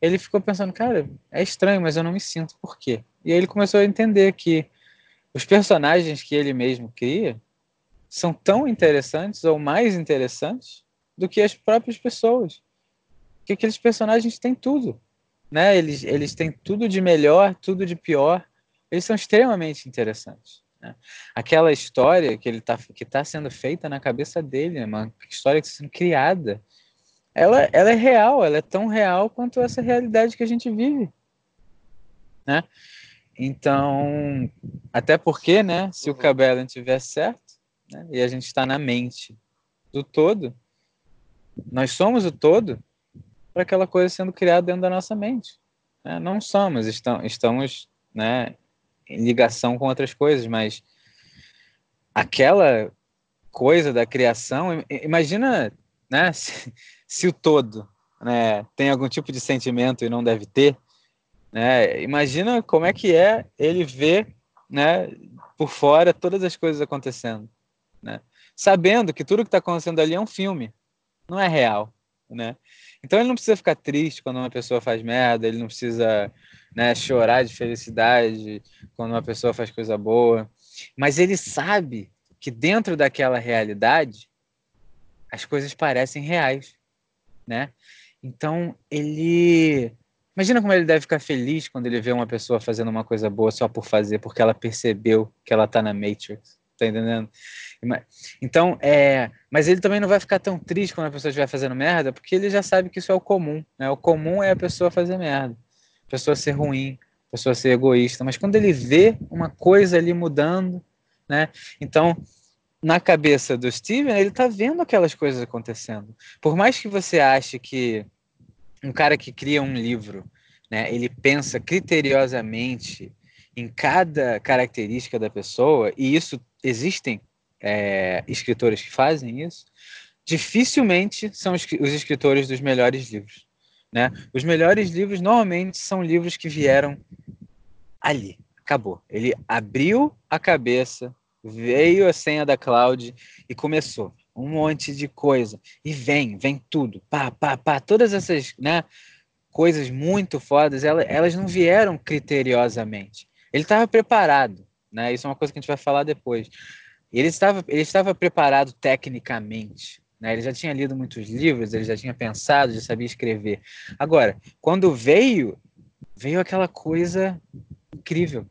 [SPEAKER 1] ele ficou pensando, cara, é estranho, mas eu não me sinto, por quê? E aí ele começou a entender que os personagens que ele mesmo cria são tão interessantes ou mais interessantes do que as próprias pessoas. Que aqueles personagens têm tudo, né? Eles, eles têm tudo de melhor, tudo de pior. Eles são extremamente interessantes. Né? Aquela história que ele tá, que está sendo feita na cabeça dele, é uma história que está sendo criada ela, ela é real, ela é tão real quanto essa realidade que a gente vive, né? Então, até porque, né, se o uhum. Cabela tiver certo, né, e a gente está na mente do todo, nós somos o todo para aquela coisa sendo criada dentro da nossa mente. Né? Não somos, estamos, estamos né, em ligação com outras coisas, mas aquela coisa da criação, imagina, né, [laughs] se, se o todo né, tem algum tipo de sentimento e não deve ter, né, imagina como é que é ele ver né, por fora todas as coisas acontecendo, né, sabendo que tudo que está acontecendo ali é um filme, não é real, né? Então ele não precisa ficar triste quando uma pessoa faz merda, ele não precisa né, chorar de felicidade quando uma pessoa faz coisa boa, mas ele sabe que dentro daquela realidade as coisas parecem reais né? Então, ele. Imagina como ele deve ficar feliz quando ele vê uma pessoa fazendo uma coisa boa só por fazer, porque ela percebeu que ela tá na Matrix. Tá entendendo? Então, é. Mas ele também não vai ficar tão triste quando a pessoa estiver fazendo merda, porque ele já sabe que isso é o comum. Né? O comum é a pessoa fazer merda, a pessoa ser ruim, a pessoa ser egoísta. Mas quando ele vê uma coisa ali mudando, né? Então, na cabeça do Steven, ele tá vendo aquelas coisas acontecendo. Por mais que você ache que um cara que cria um livro, né, ele pensa criteriosamente em cada característica da pessoa, e isso existem é, escritores que fazem isso, dificilmente são os, escritores dos melhores livros. Né? Os melhores livros normalmente são livros que vieram ali, acabou. Ele abriu a cabeça veio a senha da cloud e começou um monte de coisa. E vem, vem tudo. Pá, pá, pá. Todas essas né, coisas muito fodas, elas, elas não vieram criteriosamente. Ele estava preparado. Né? Isso é uma coisa que a gente vai falar depois. Ele estava, ele estava preparado tecnicamente. Né? Ele já tinha lido muitos livros, ele já tinha pensado, já sabia escrever. Agora, quando veio, veio aquela coisa incrível.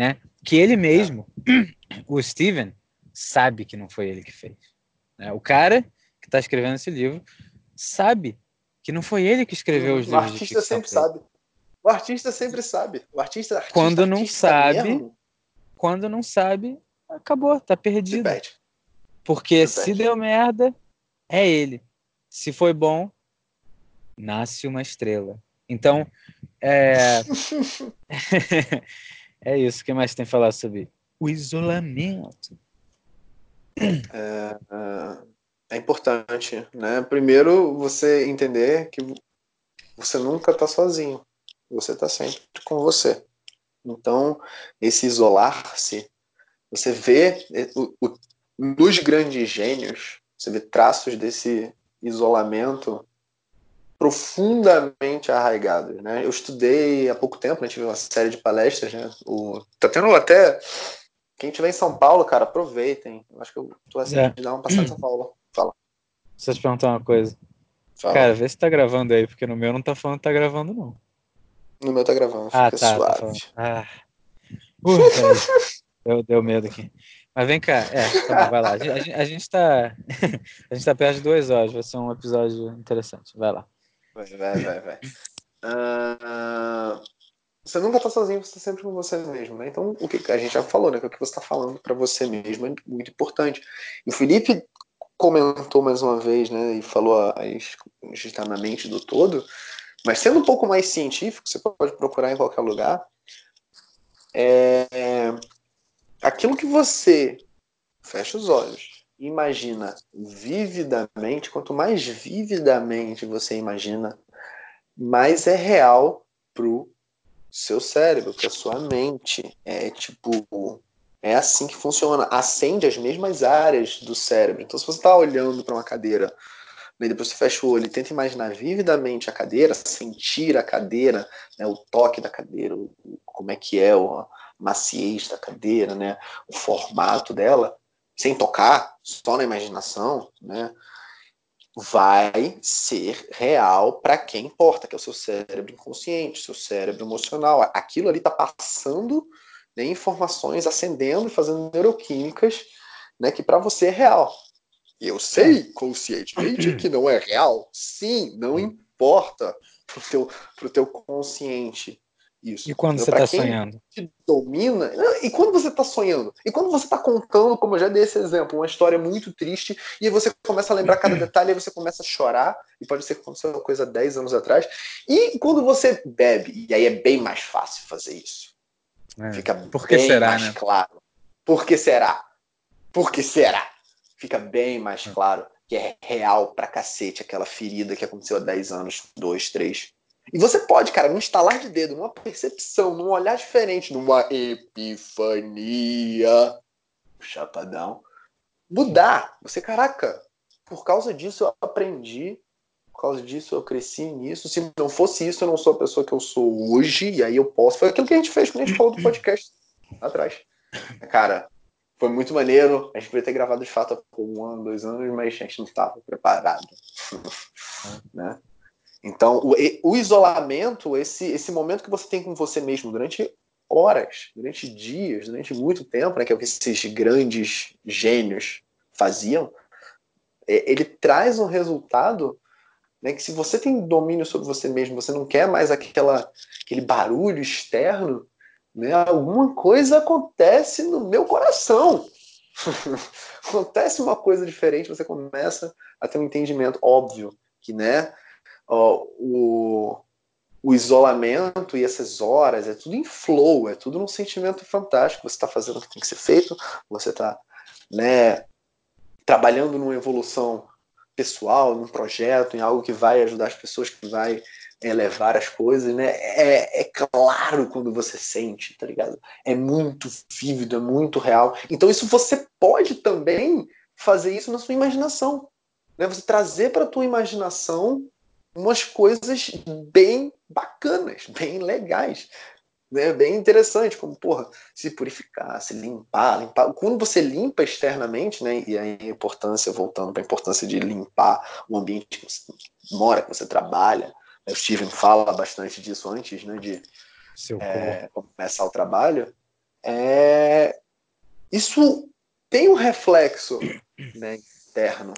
[SPEAKER 1] Né? Que ele mesmo, o Steven sabe que não foi ele que fez. Né? O cara que está escrevendo esse livro sabe que não foi ele que escreveu os
[SPEAKER 2] o
[SPEAKER 1] livros.
[SPEAKER 2] O artista sempre sabe. O artista sempre sabe. O artista, artista
[SPEAKER 1] quando não
[SPEAKER 2] artista
[SPEAKER 1] sabe,
[SPEAKER 2] mesmo,
[SPEAKER 1] quando não sabe, acabou, tá perdido.
[SPEAKER 2] Se
[SPEAKER 1] Porque
[SPEAKER 2] se,
[SPEAKER 1] se deu merda, é ele. Se foi bom, nasce uma estrela. Então, é... [laughs] [laughs] é isso. O que mais tem a falar sobre o isolamento.
[SPEAKER 2] É, é, importante, né? Primeiro, você entender que você nunca está sozinho. Você está sempre com você. Então, esse isolar-se, você vê o, o, nos grandes gênios, você vê traços desse isolamento profundamente arraigados, né? Eu estudei há pouco tempo, né? tive uma série de palestras, né? O, tá tendo até quem estiver em São Paulo, cara, aproveitem. Eu acho que eu tô assim, é. de dar uma passada em São Paulo. Fala.
[SPEAKER 1] Deixa eu te perguntar uma coisa. Fala. Cara, vê se tá gravando aí, porque no meu não tá falando que tá gravando, não.
[SPEAKER 2] No meu tá gravando,
[SPEAKER 1] ah, tá, tá
[SPEAKER 2] suave.
[SPEAKER 1] Tá ah. Uh, [laughs] deu, deu medo aqui. Mas vem cá, é, tá bom, vai lá. A gente, a gente tá. [laughs] a gente tá perto de duas horas, vai ser um episódio interessante. Vai lá.
[SPEAKER 2] Vai, vai, vai, vai. Uh, você nunca está sozinho, você está sempre com você mesmo, né? Então, o que a gente já falou, né? Que o que você está falando para você mesmo é muito importante. E o Felipe comentou mais uma vez, né, e falou a, está na mente do todo, mas sendo um pouco mais científico, você pode procurar em qualquer lugar, é, aquilo que você fecha os olhos, imagina vividamente, quanto mais vividamente você imagina, mais é real pro seu cérebro, pra sua mente. É tipo, é assim que funciona. Acende as mesmas áreas do cérebro. Então, se você está olhando para uma cadeira, né, depois você fecha o olho e tenta imaginar vividamente a cadeira, sentir a cadeira, né, o toque da cadeira, como é que é a maciez da cadeira, né, o formato dela, sem tocar, só na imaginação, né, vai ser real para quem importa, que é o seu cérebro inconsciente, seu cérebro emocional. Aquilo ali está passando né, informações acendendo e fazendo neuroquímicas né, que para você é real. Eu sei conscientemente que não é real. Sim, não importa pro teu, pro teu consciente isso.
[SPEAKER 1] E quando então, você está sonhando?
[SPEAKER 2] Domina. E quando você está sonhando? E quando você está contando, como eu já dei esse exemplo, uma história muito triste, e você começa a lembrar cada [clears throat] detalhe, e você começa a chorar, e pode ser que aconteceu uma coisa 10 anos atrás. E quando você bebe, e aí é bem mais fácil fazer isso. É. Fica bem será, mais né? claro. Por que será? Por que será? Fica bem mais é. claro que é real pra cacete aquela ferida que aconteceu há 10 anos, 2, 3. E você pode, cara, num instalar de dedo, numa percepção, num olhar diferente, numa epifania, chapadão, mudar. Você, caraca, por causa disso eu aprendi por causa disso eu cresci nisso. Se não fosse isso, eu não sou a pessoa que eu sou hoje, e aí eu posso. Foi aquilo que a gente fez quando a gente falou do [laughs] podcast atrás. Cara, foi muito maneiro. A gente poderia ter gravado de fato por um ano, dois anos, mas a gente não estava preparado. [laughs] né? Então, o, o, isolamento, esse, esse momento que você tem com você mesmo durante horas, durante dias, durante muito tempo, né, que é o que esses grandes gênios faziam, é, ele traz um resultado né, que se você tem domínio sobre você mesmo, você não quer mais aquela, aquele barulho externo, né, alguma coisa acontece no meu coração. [laughs] acontece uma coisa diferente, você começa a ter um entendimento óbvio que né, ó, o, o isolamento e essas horas é tudo em flow, é tudo num sentimento fantástico. Você está fazendo o que tem que ser feito, você está né, trabalhando numa evolução pessoal, num projeto, em algo que vai ajudar as pessoas, que vai elevar as coisas, né? É, é claro quando você sente, tá ligado? É muito vívido, é muito real. Então isso você pode também fazer isso na sua imaginação, né? Você trazer para tua imaginação umas coisas bem bacanas, bem legais né, bem interessante, como, porra, se purificar, se limpar, limpar. Quando você limpa externamente, né, e a importância, voltando para a importância de limpar o ambiente que você mora, que você trabalha, né, o Steven fala bastante disso antes, né, de é, começar o trabalho, é, isso tem um reflexo né, interno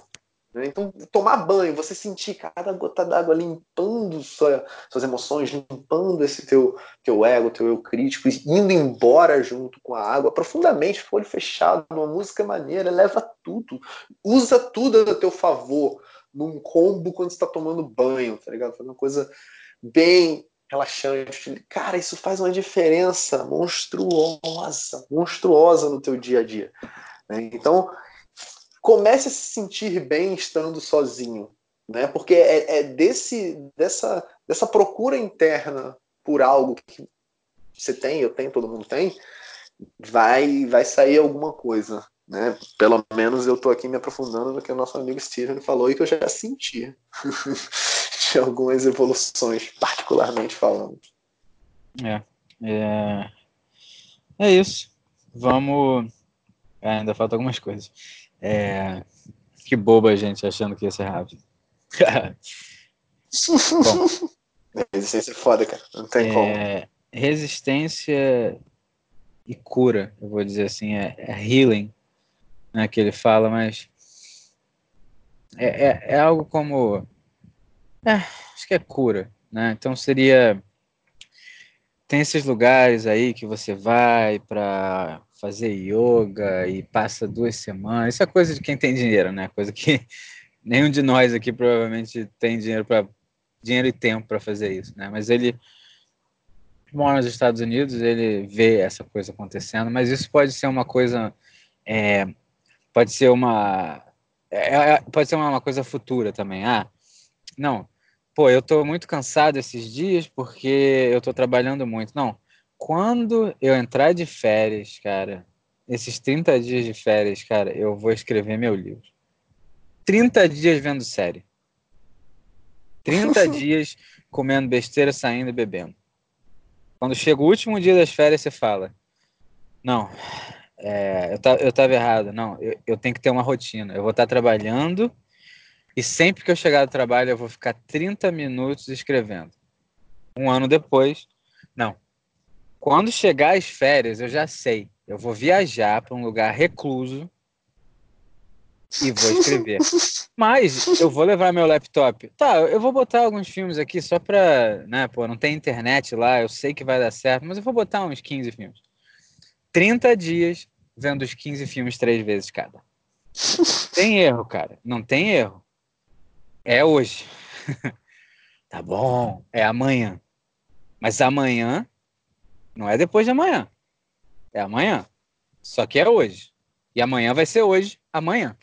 [SPEAKER 2] né? Então, tomar banho, você sentir cada gota d'água limpando sua, suas emoções, limpando esse teu, teu ego, teu eu crítico, indo embora junto com a água, profundamente, olho fechado, uma música maneira, leva tudo, usa tudo a teu favor, num combo quando está tomando banho, tá ligado? Faz uma coisa bem relaxante. Cara, isso faz uma diferença monstruosa, monstruosa no teu dia a dia. Né? Então, comece a se sentir bem estando sozinho, né? Porque é, é desse dessa dessa procura interna por algo que você tem, eu tenho, todo mundo tem, vai vai sair alguma coisa, né? Pelo menos eu estou aqui me aprofundando no que o nosso amigo Steven falou e que eu já senti [laughs] de algumas evoluções, particularmente falando.
[SPEAKER 1] É, é, é isso. Vamos. É, ainda falta algumas coisas. É... Que boba a gente achando que ia ser rápido. [laughs]
[SPEAKER 2] resistência é foda, cara. Não tem é... como.
[SPEAKER 1] Resistência e cura, eu vou dizer assim, é, é healing, né, que ele fala, mas é, é, é algo como. É, acho que é cura, né? Então seria tem esses lugares aí que você vai para fazer yoga e passa duas semanas. Isso é coisa de quem tem dinheiro, né? Coisa que [laughs] nenhum de nós aqui provavelmente tem dinheiro para dinheiro e tempo para fazer isso, né? Mas ele mora nos Estados Unidos, ele vê essa coisa acontecendo, mas isso pode ser uma coisa, é, pode ser uma, é, é pode ser uma, coisa futura também. Ah, não, pô, eu tô muito cansado esses dias porque eu tô trabalhando muito. Não, quando eu entrar de férias, cara, esses 30 dias de férias, cara, eu vou escrever meu livro. 30 dias vendo série. 30 [laughs] dias comendo besteira, saindo e bebendo. Quando chega o último dia das férias, você fala: Não, é, eu, eu tava errado. Não, eu, eu tenho que ter uma rotina. Eu vou estar trabalhando e sempre que eu chegar do trabalho, eu vou ficar 30 minutos escrevendo. Um ano depois, não. Quando chegar as férias, eu já sei. Eu vou viajar para um lugar recluso e vou escrever. [laughs] Mas eu vou levar meu laptop. Tá, eu vou botar alguns filmes aqui só pra. Né, pô, não tem internet lá, eu sei que vai dar certo, mas eu vou botar uns 15 filmes. 30 dias vendo os 15 filmes três vezes cada. Tem erro, cara. Não tem erro. É hoje. [laughs] tá bom, é amanhã. Mas amanhã não é depois de amanhã. É amanhã. Só que é hoje. E amanhã vai ser hoje, amanhã.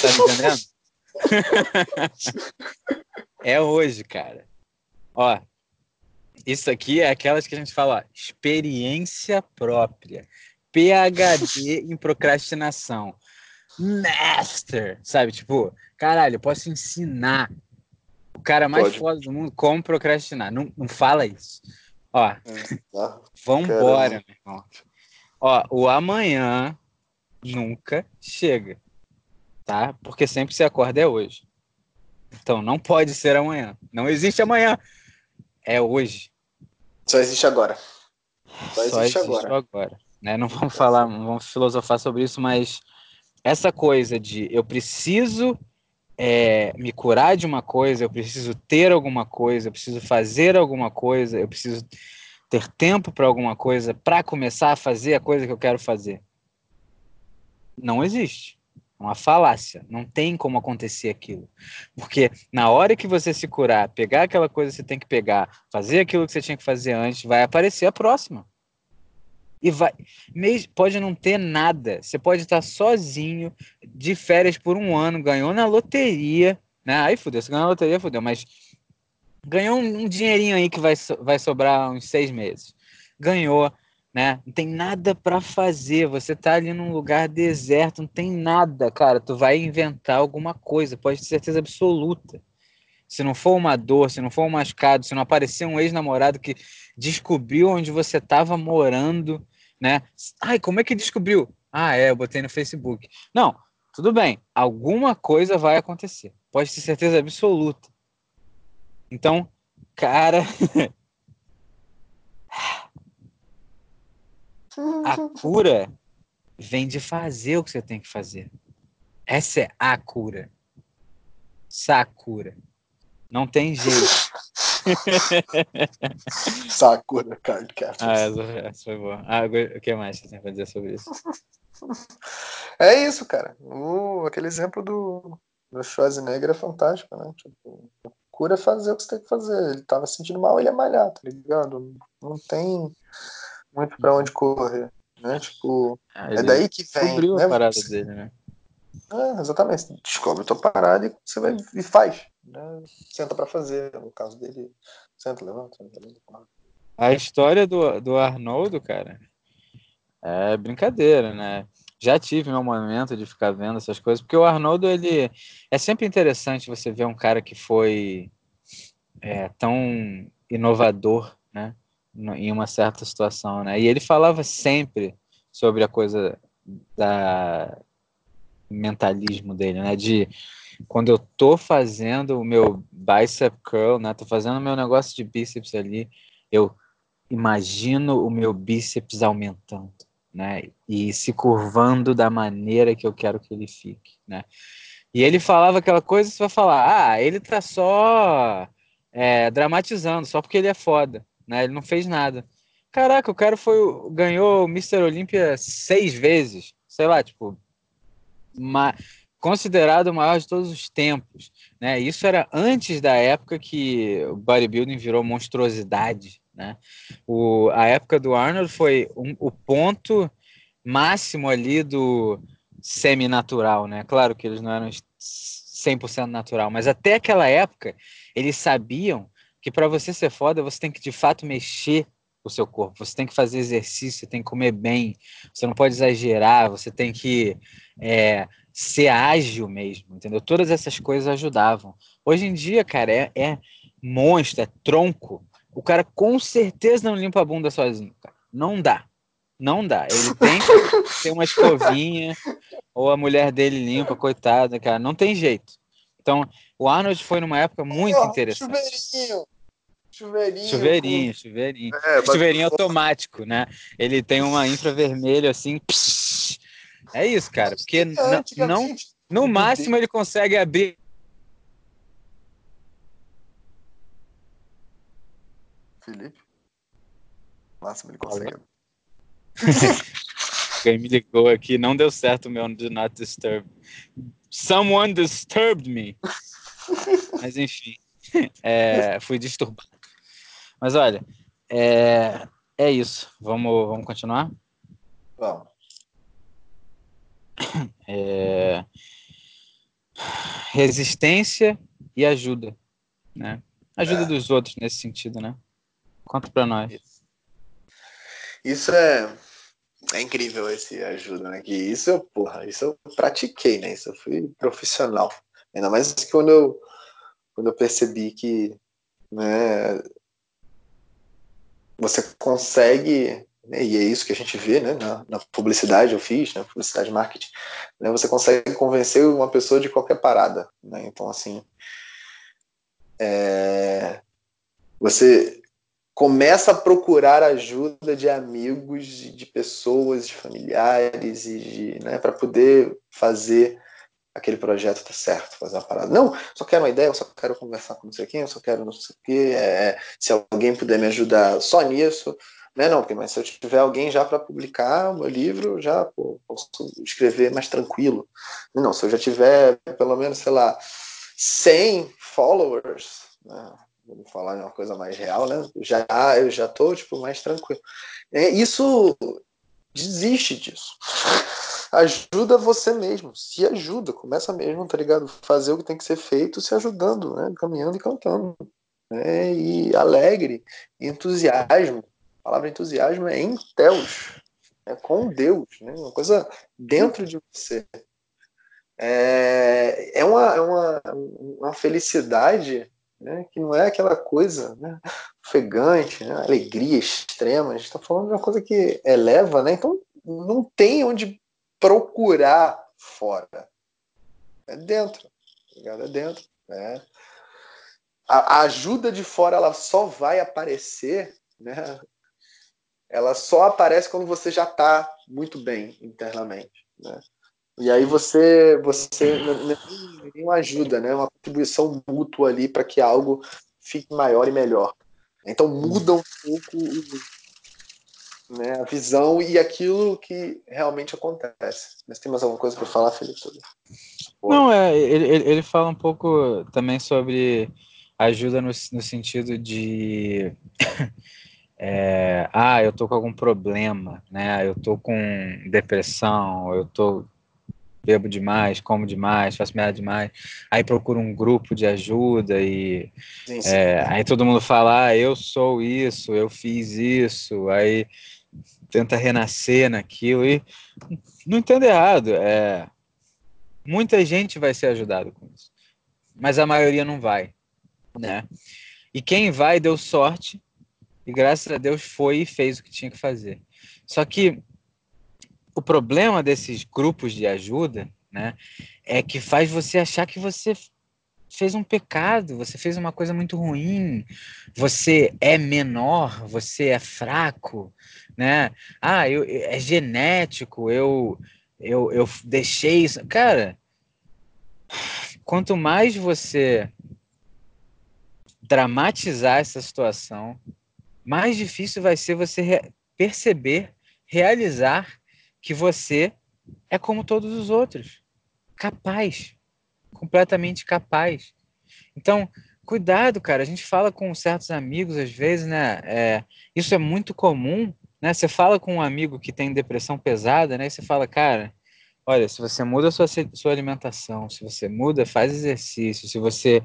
[SPEAKER 1] Tá entendendo? [laughs] é hoje, cara. Ó, isso aqui é aquelas que a gente fala, ó, experiência própria. PhD em procrastinação. Master, sabe? Tipo, caralho, eu posso ensinar o cara mais Pode. foda do mundo como procrastinar. Não, não fala isso. Ó, é, tá. [laughs] vambora, meu irmão. Ó, o amanhã nunca chega tá? Porque sempre se acorda é hoje. Então não pode ser amanhã. Não existe amanhã. É hoje.
[SPEAKER 2] Só existe agora.
[SPEAKER 1] Só existe, Só existe agora. agora né? Não vamos falar, não vamos filosofar sobre isso, mas essa coisa de eu preciso é, me curar de uma coisa, eu preciso ter alguma coisa, eu preciso fazer alguma coisa, eu preciso ter tempo para alguma coisa para começar a fazer a coisa que eu quero fazer. Não existe uma falácia. Não tem como acontecer aquilo. Porque na hora que você se curar, pegar aquela coisa que você tem que pegar, fazer aquilo que você tinha que fazer antes, vai aparecer a próxima. E vai. Pode não ter nada. Você pode estar sozinho, de férias por um ano, ganhou na loteria. Né? Aí fudeu, você ganhou na loteria, fudeu, mas ganhou um, um dinheirinho aí que vai, vai sobrar uns seis meses. Ganhou né? Não tem nada para fazer. Você tá ali num lugar deserto, não tem nada, cara. Tu vai inventar alguma coisa, pode ter certeza absoluta. Se não for uma dor, se não for um machucado, se não aparecer um ex-namorado que descobriu onde você estava morando, né? Ai, como é que descobriu? Ah, é, eu botei no Facebook. Não, tudo bem. Alguma coisa vai acontecer. Pode ter certeza absoluta. Então, cara, [laughs] A cura vem de fazer o que você tem que fazer. Essa é a cura. Sakura. Não tem jeito. [laughs]
[SPEAKER 2] Sakura, cara.
[SPEAKER 1] Ah, essa, essa foi boa. Ah, o que mais você tem pra dizer sobre isso? [laughs]
[SPEAKER 2] É isso, cara. O, aquele exemplo do, do Schwarzenegger é fantástico, né? Tipo, cura é fazer o que você tem que fazer. Ele tava sentindo mal, ele é malhar, tá ligado? Não tem muito para onde correr. Né? Tipo, ah, é daí que vem.
[SPEAKER 1] Descobriu né? a parada dele, né?
[SPEAKER 2] É, exatamente. Você descobre a tua parada e você vai e faz. Né? Senta para fazer. No caso dele, senta, levanta, senta, levanta.
[SPEAKER 1] A história do, do Arnoldo, cara, é brincadeira, né? Já tive meu momento de ficar vendo essas coisas, porque o Arnoldo, ele é sempre interessante você ver um cara que foi é, tão inovador, né? em uma certa situação, né? E ele falava sempre sobre a coisa da mentalismo dele, né? De quando eu tô fazendo o meu bicep curl, né? Tô fazendo o meu negócio de bíceps ali, eu imagino o meu bíceps aumentando, né? E se curvando da maneira que eu quero que ele fique, né? E ele falava aquela coisa, você vai falar, ah, ele tá só é, dramatizando, só porque ele é foda né? Ele não fez nada. Caraca, o cara foi ganhou o Mr. Olímpia seis vezes. Sei lá, tipo, uma, considerado o maior de todos os tempos. Né? Isso era antes da época que o bodybuilding virou monstruosidade. Né? O, a época do Arnold foi um, o ponto máximo ali do semi-natural. Né? Claro que eles não eram 100% natural, mas até aquela época eles sabiam que para você ser foda, você tem que de fato mexer o seu corpo, você tem que fazer exercício, você tem que comer bem, você não pode exagerar, você tem que é, ser ágil mesmo, entendeu? Todas essas coisas ajudavam. Hoje em dia, cara, é, é monstro, é tronco. O cara com certeza não limpa a bunda sozinho, cara. Não dá. Não dá. Ele tem que ter uma escovinha, ou a mulher dele limpa, coitada, cara. Não tem jeito. Então, o Arnold foi numa época muito oh, interessante.
[SPEAKER 2] Chuveirinho. Chuveirinho.
[SPEAKER 1] Chuveirinho, com... chuveirinho. É, chuveirinho automático, né? Ele tem uma infravermelho assim. Psh, é isso, cara. Porque não, no máximo ele consegue abrir.
[SPEAKER 2] Felipe? No máximo ele consegue.
[SPEAKER 1] Quem me ligou aqui, não deu certo o meu Do Not Disturb. Someone disturbed me. Mas enfim, [laughs] é, fui disturbado. Mas olha, é, é isso. Vamos, vamos continuar?
[SPEAKER 2] Vamos. [coughs]
[SPEAKER 1] É, resistência e ajuda, né? Ajuda é. dos outros nesse sentido, né? Conta para nós.
[SPEAKER 2] Isso é, é incrível esse ajuda, né? Que isso, porra, isso eu pratiquei, né? Isso eu fui profissional. Ainda mais que quando eu, quando eu percebi que, né, você consegue e é isso que a gente vê né, na, na publicidade eu fiz, né, publicidade marketing, né, você consegue convencer uma pessoa de qualquer parada. Né, então, assim, é, você começa a procurar ajuda de amigos, de, pessoas, de familiares, e né, para poder fazer aquele projeto tá certo, fazer uma parada. Não, só quero uma ideia, eu só quero conversar com não sei quem, eu só quero não sei o quê. É, se alguém puder me ajudar só nisso, né, não, porque mas se eu tiver alguém já para publicar o meu livro, já pô, posso escrever mais tranquilo. Não, se eu já tiver pelo menos, sei lá, 100 followers, né, vamos falar de uma coisa mais real, né, já, eu já tô, tipo, mais tranquilo. É, isso, desiste disso. Ajuda você mesmo, se ajuda, começa mesmo, tá ligado? Fazer o que tem que ser feito, se ajudando, né, caminhando e cantando. Né, e alegre, entusiasmo, a palavra entusiasmo é em Deus, é com Deus, né? uma coisa dentro de você. É, é, uma, é uma, uma felicidade né, que não é aquela coisa né, ofegante, né, alegria extrema. A gente está falando de uma coisa que eleva, né? então não tem onde procurar fora. É dentro, tá é dentro. Né? A, a ajuda de fora ela só vai aparecer né, ela só aparece quando você já está muito bem internamente, né? E aí você você não ajuda, né? Uma contribuição mútua ali para que algo fique maior e melhor. Então muda um pouco né, a visão e aquilo que realmente acontece. Mas tem mais alguma coisa para falar, Felipe?
[SPEAKER 1] Não, é, ele, ele fala um pouco também sobre ajuda no, no sentido de é, ah, eu tô com algum problema, né? Eu tô com depressão, eu tô bebo demais, como demais, faço merda demais. Aí procuro um grupo de ajuda e sim, sim. É, aí todo mundo fala, ah, eu sou isso, eu fiz isso, aí tenta renascer naquilo e não entendo errado, é muita gente vai ser ajudado com isso, mas a maioria não vai, né? E quem vai deu sorte e graças a Deus foi e fez o que tinha que fazer. Só que o problema desses grupos de ajuda, né, é que faz você achar que você fez um pecado, você fez uma coisa muito ruim, você é menor, você é fraco, né? Ah, eu, é genético, eu, eu, eu deixei isso. Cara, quanto mais você dramatizar essa situação, mais difícil vai ser você re perceber, realizar que você é como todos os outros, capaz, completamente capaz. Então, cuidado, cara. A gente fala com certos amigos às vezes, né? É, isso é muito comum, né? Você fala com um amigo que tem depressão pesada, né? E você fala, cara, olha, se você muda sua, sua alimentação, se você muda, faz exercício, se você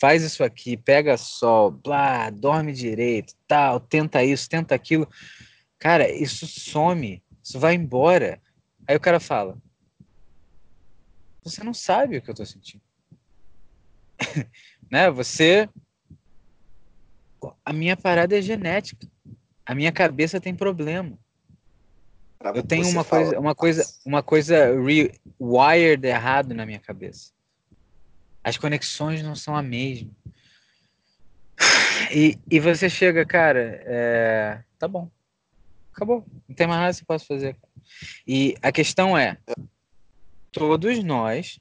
[SPEAKER 1] faz isso aqui, pega sol, blá, dorme direito, tal, tenta isso, tenta aquilo, cara, isso some, isso vai embora. Aí o cara fala, você não sabe o que eu tô sentindo. [laughs] né? Você a minha parada é genética. A minha cabeça tem problema. Eu tenho uma fala, coisa, uma coisa, uma coisa wired errado na minha cabeça. As conexões não são a mesma. E, e você chega, cara, é, tá bom, acabou, não tem mais nada que você possa fazer. E a questão é, todos nós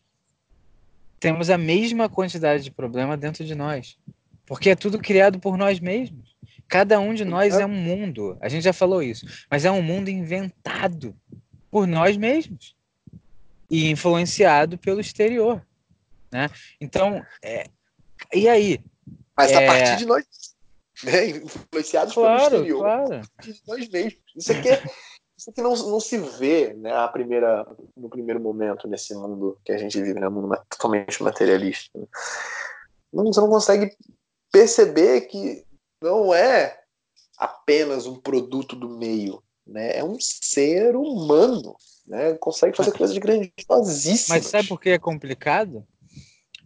[SPEAKER 1] temos a mesma quantidade de problema dentro de nós, porque é tudo criado por nós mesmos. Cada um de nós é um mundo. A gente já falou isso, mas é um mundo inventado por nós mesmos e influenciado pelo exterior, né? Então, é... e aí?
[SPEAKER 2] Mas é... a partir de nós, né? influenciados
[SPEAKER 1] claro,
[SPEAKER 2] pelo exterior,
[SPEAKER 1] claro.
[SPEAKER 2] nós mesmos. Isso aqui, é... Isso aqui não, não se vê, né? A primeira, no primeiro momento nesse mundo que a gente vive, né? Um mundo totalmente materialista. Né? Você não consegue perceber que não é apenas um produto do meio, né? É um ser humano, né? Consegue fazer coisas grandiosíssimas.
[SPEAKER 1] Mas sabe por que é complicado?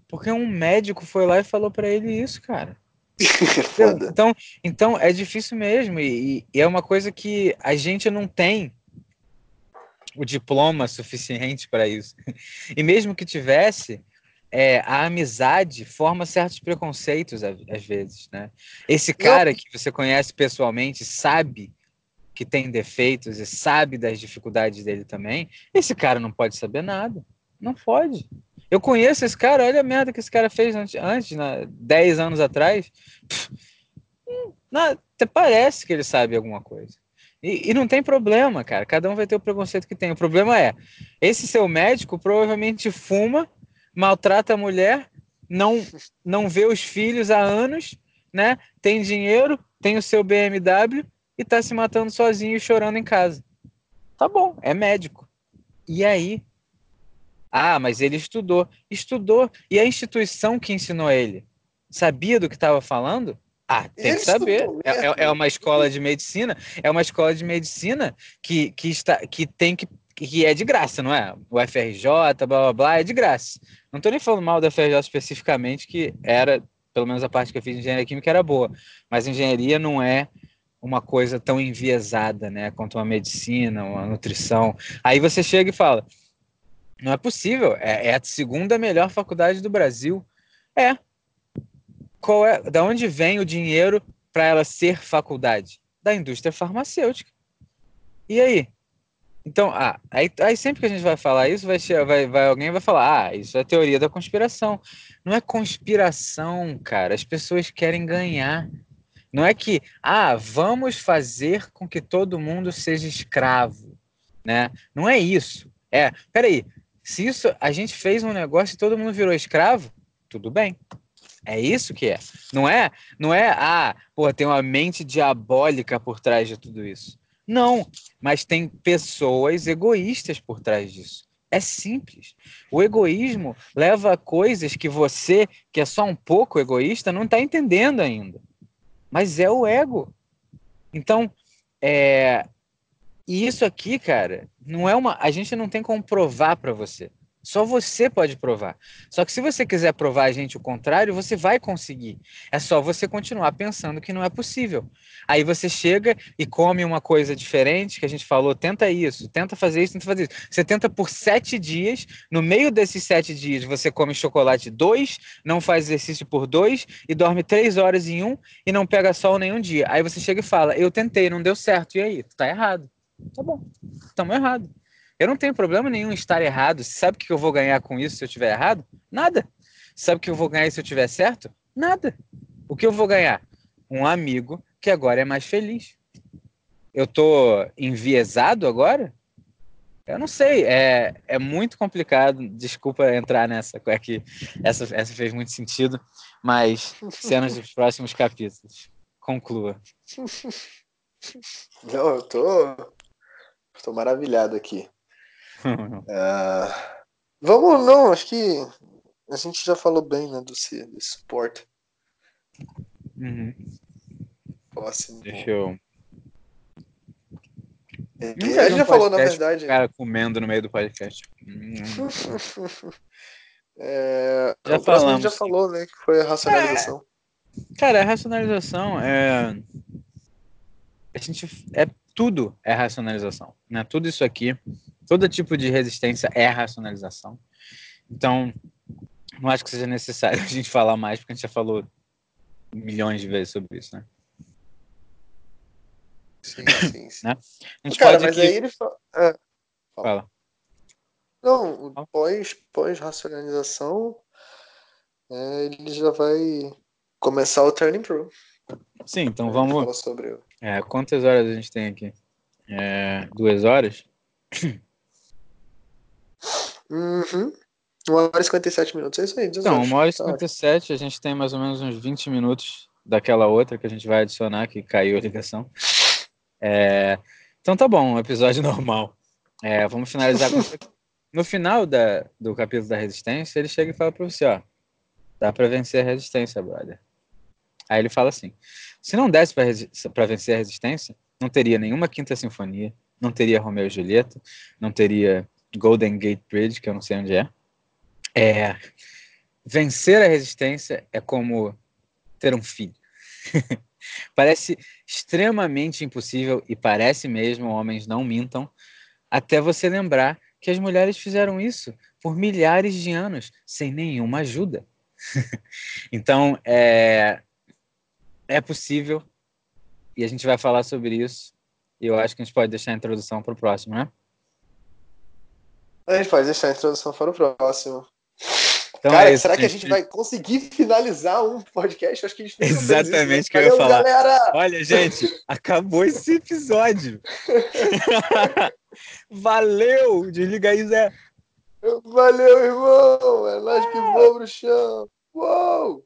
[SPEAKER 1] Porque um médico foi lá e falou para ele isso, cara. [laughs] então, então é difícil mesmo e, e é uma coisa que a gente não tem o diploma suficiente para isso. [laughs] E mesmo que tivesse, é, a amizade forma certos preconceitos às vezes, né? Esse cara que você conhece pessoalmente sabe que tem defeitos e sabe das dificuldades dele também. Esse cara não pode saber nada, não pode. Eu conheço esse cara, olha a merda que esse cara fez antes, antes né, 10 anos atrás. Hum, até parece que ele sabe alguma coisa. E, e, não tem problema, cara. Cada um vai ter o preconceito que tem. O problema é, esse seu médico provavelmente fuma maltrata a mulher, não, não vê os filhos há anos, né? Tem dinheiro, tem o seu BMW e tá se matando sozinho e chorando em casa. Tá bom, é médico. E aí? Ah, mas ele estudou. Estudou. E a instituição que ensinou ele? Sabia do que estava falando? Ah, tem ele que saber. É, é, é, uma escola de medicina. É uma escola de medicina que, que, está, que tem que que é de graça, não é? O FRJ, blá blá blá, é de graça. Não estou nem falando mal da FRJ especificamente, que era, pelo menos a parte que eu fiz de engenharia química era boa, mas engenharia não é uma coisa tão enviesada, né, quanto uma medicina, uma nutrição. Aí você chega e fala, não é possível, é, é a segunda melhor faculdade do Brasil. É. Qual é, da onde vem o dinheiro para ela ser faculdade? Da indústria farmacêutica. E aí? Então, ah, aí, aí sempre que a gente vai falar isso, vai, vai, vai alguém vai falar, ah, isso é teoria da conspiração. Não é conspiração, cara. As pessoas querem ganhar. Não é que, ah, vamos fazer com que todo mundo seja escravo, né? Não é isso. É, peraí, se isso a gente fez um negócio e todo mundo virou escravo, tudo bem. É isso que é. Não é, não é, ah, pô, tem uma mente diabólica por trás de tudo isso. Não, mas tem pessoas egoístas por trás disso. É simples. O egoísmo leva a coisas que você, que é só um pouco egoísta, não está entendendo ainda. Mas é o ego. Então, é... e isso aqui, cara, não é uma. A gente não tem como provar para você. Só você pode provar. Só que se você quiser provar a gente o contrário, você vai conseguir. É só você continuar pensando que não é possível. Aí você chega e come uma coisa diferente, que a gente falou, tenta isso, tenta fazer isso, tenta fazer isso. Você tenta por sete dias, no meio desses sete dias você come chocolate dois, não faz exercício por dois e dorme três horas em um e não pega sol nenhum dia. Aí você chega e fala, eu tentei, não deu certo. E aí? Tá errado. Tá bom, estamos errado. Eu não tenho problema nenhum em estar errado. Sabe o que eu vou ganhar com isso se eu estiver errado? Nada. Sabe o que eu vou ganhar se eu estiver certo? Nada. O que eu vou ganhar? Um amigo que agora é mais feliz. Eu tô enviesado agora? Eu não sei, é, é muito complicado. Desculpa entrar nessa, é que essa, essa fez muito sentido, mas cenas dos próximos capítulos. Conclua.
[SPEAKER 2] Não, eu tô, tô maravilhado aqui. Uh, [laughs] vamos, não, acho que a gente já falou bem, né, do, do suporte.
[SPEAKER 1] Uhum.
[SPEAKER 2] Próximo.
[SPEAKER 1] Deixa eu
[SPEAKER 2] é, a gente já falou, na verdade.
[SPEAKER 1] O cara comendo no meio do podcast. [laughs]
[SPEAKER 2] é, já falamos. A gente já falou, né? Que foi a racionalização.
[SPEAKER 1] É, cara, a racionalização é. A gente. É, tudo é racionalização. Né? Tudo isso aqui, todo tipo de resistência é racionalização. Então, não acho que seja necessário [laughs] a gente falar mais, porque a gente já falou milhões de vezes sobre isso, né?
[SPEAKER 2] Sim, sim, sim.
[SPEAKER 1] né? A gente
[SPEAKER 2] Cara,
[SPEAKER 1] pode
[SPEAKER 2] mas
[SPEAKER 1] aqui...
[SPEAKER 2] aí ele fala. É.
[SPEAKER 1] Fala.
[SPEAKER 2] Não, pós, pós-racionalização, é, ele já vai começar o Turning Pro.
[SPEAKER 1] Sim, então vamos.
[SPEAKER 2] Sobre...
[SPEAKER 1] É, quantas horas a gente tem aqui? É, duas horas? [clears throat]
[SPEAKER 2] Uhum. 1 hora e 57 minutos, é isso aí.
[SPEAKER 1] Então, 1 hora e 57, tá a gente tem mais ou menos uns 20 minutos daquela outra que a gente vai adicionar, que caiu a ligação. É, então tá bom, um episódio [laughs] normal. É, vamos finalizar com... No final da, do capítulo da resistência, ele chega e fala para você, ó, dá para vencer a resistência, brother. Aí ele fala assim: se não desse para vencer a resistência, não teria nenhuma quinta sinfonia, não teria Romeu e Julieta, não teria Golden Gate Bridge, que eu não sei onde é. É vencer a resistência é como ter um filho. [laughs] Parece extremamente impossível e parece mesmo, homens não mintam, até você lembrar que as mulheres fizeram isso por milhares de anos sem nenhuma ajuda. [laughs] então, é, é possível e a gente vai falar sobre isso. E eu acho que a gente pode deixar a introdução para o próximo, né?
[SPEAKER 2] A gente pode deixar a introdução para o próximo. Então Cara, é será que a gente vai conseguir finalizar um podcast? Acho que a gente
[SPEAKER 1] Exatamente o que eu ia falar. Galera. Olha, gente, acabou esse episódio. [laughs] Valeu! Desliga aí, Zé.
[SPEAKER 2] Valeu, irmão! É nós que voa pro chão. Uou!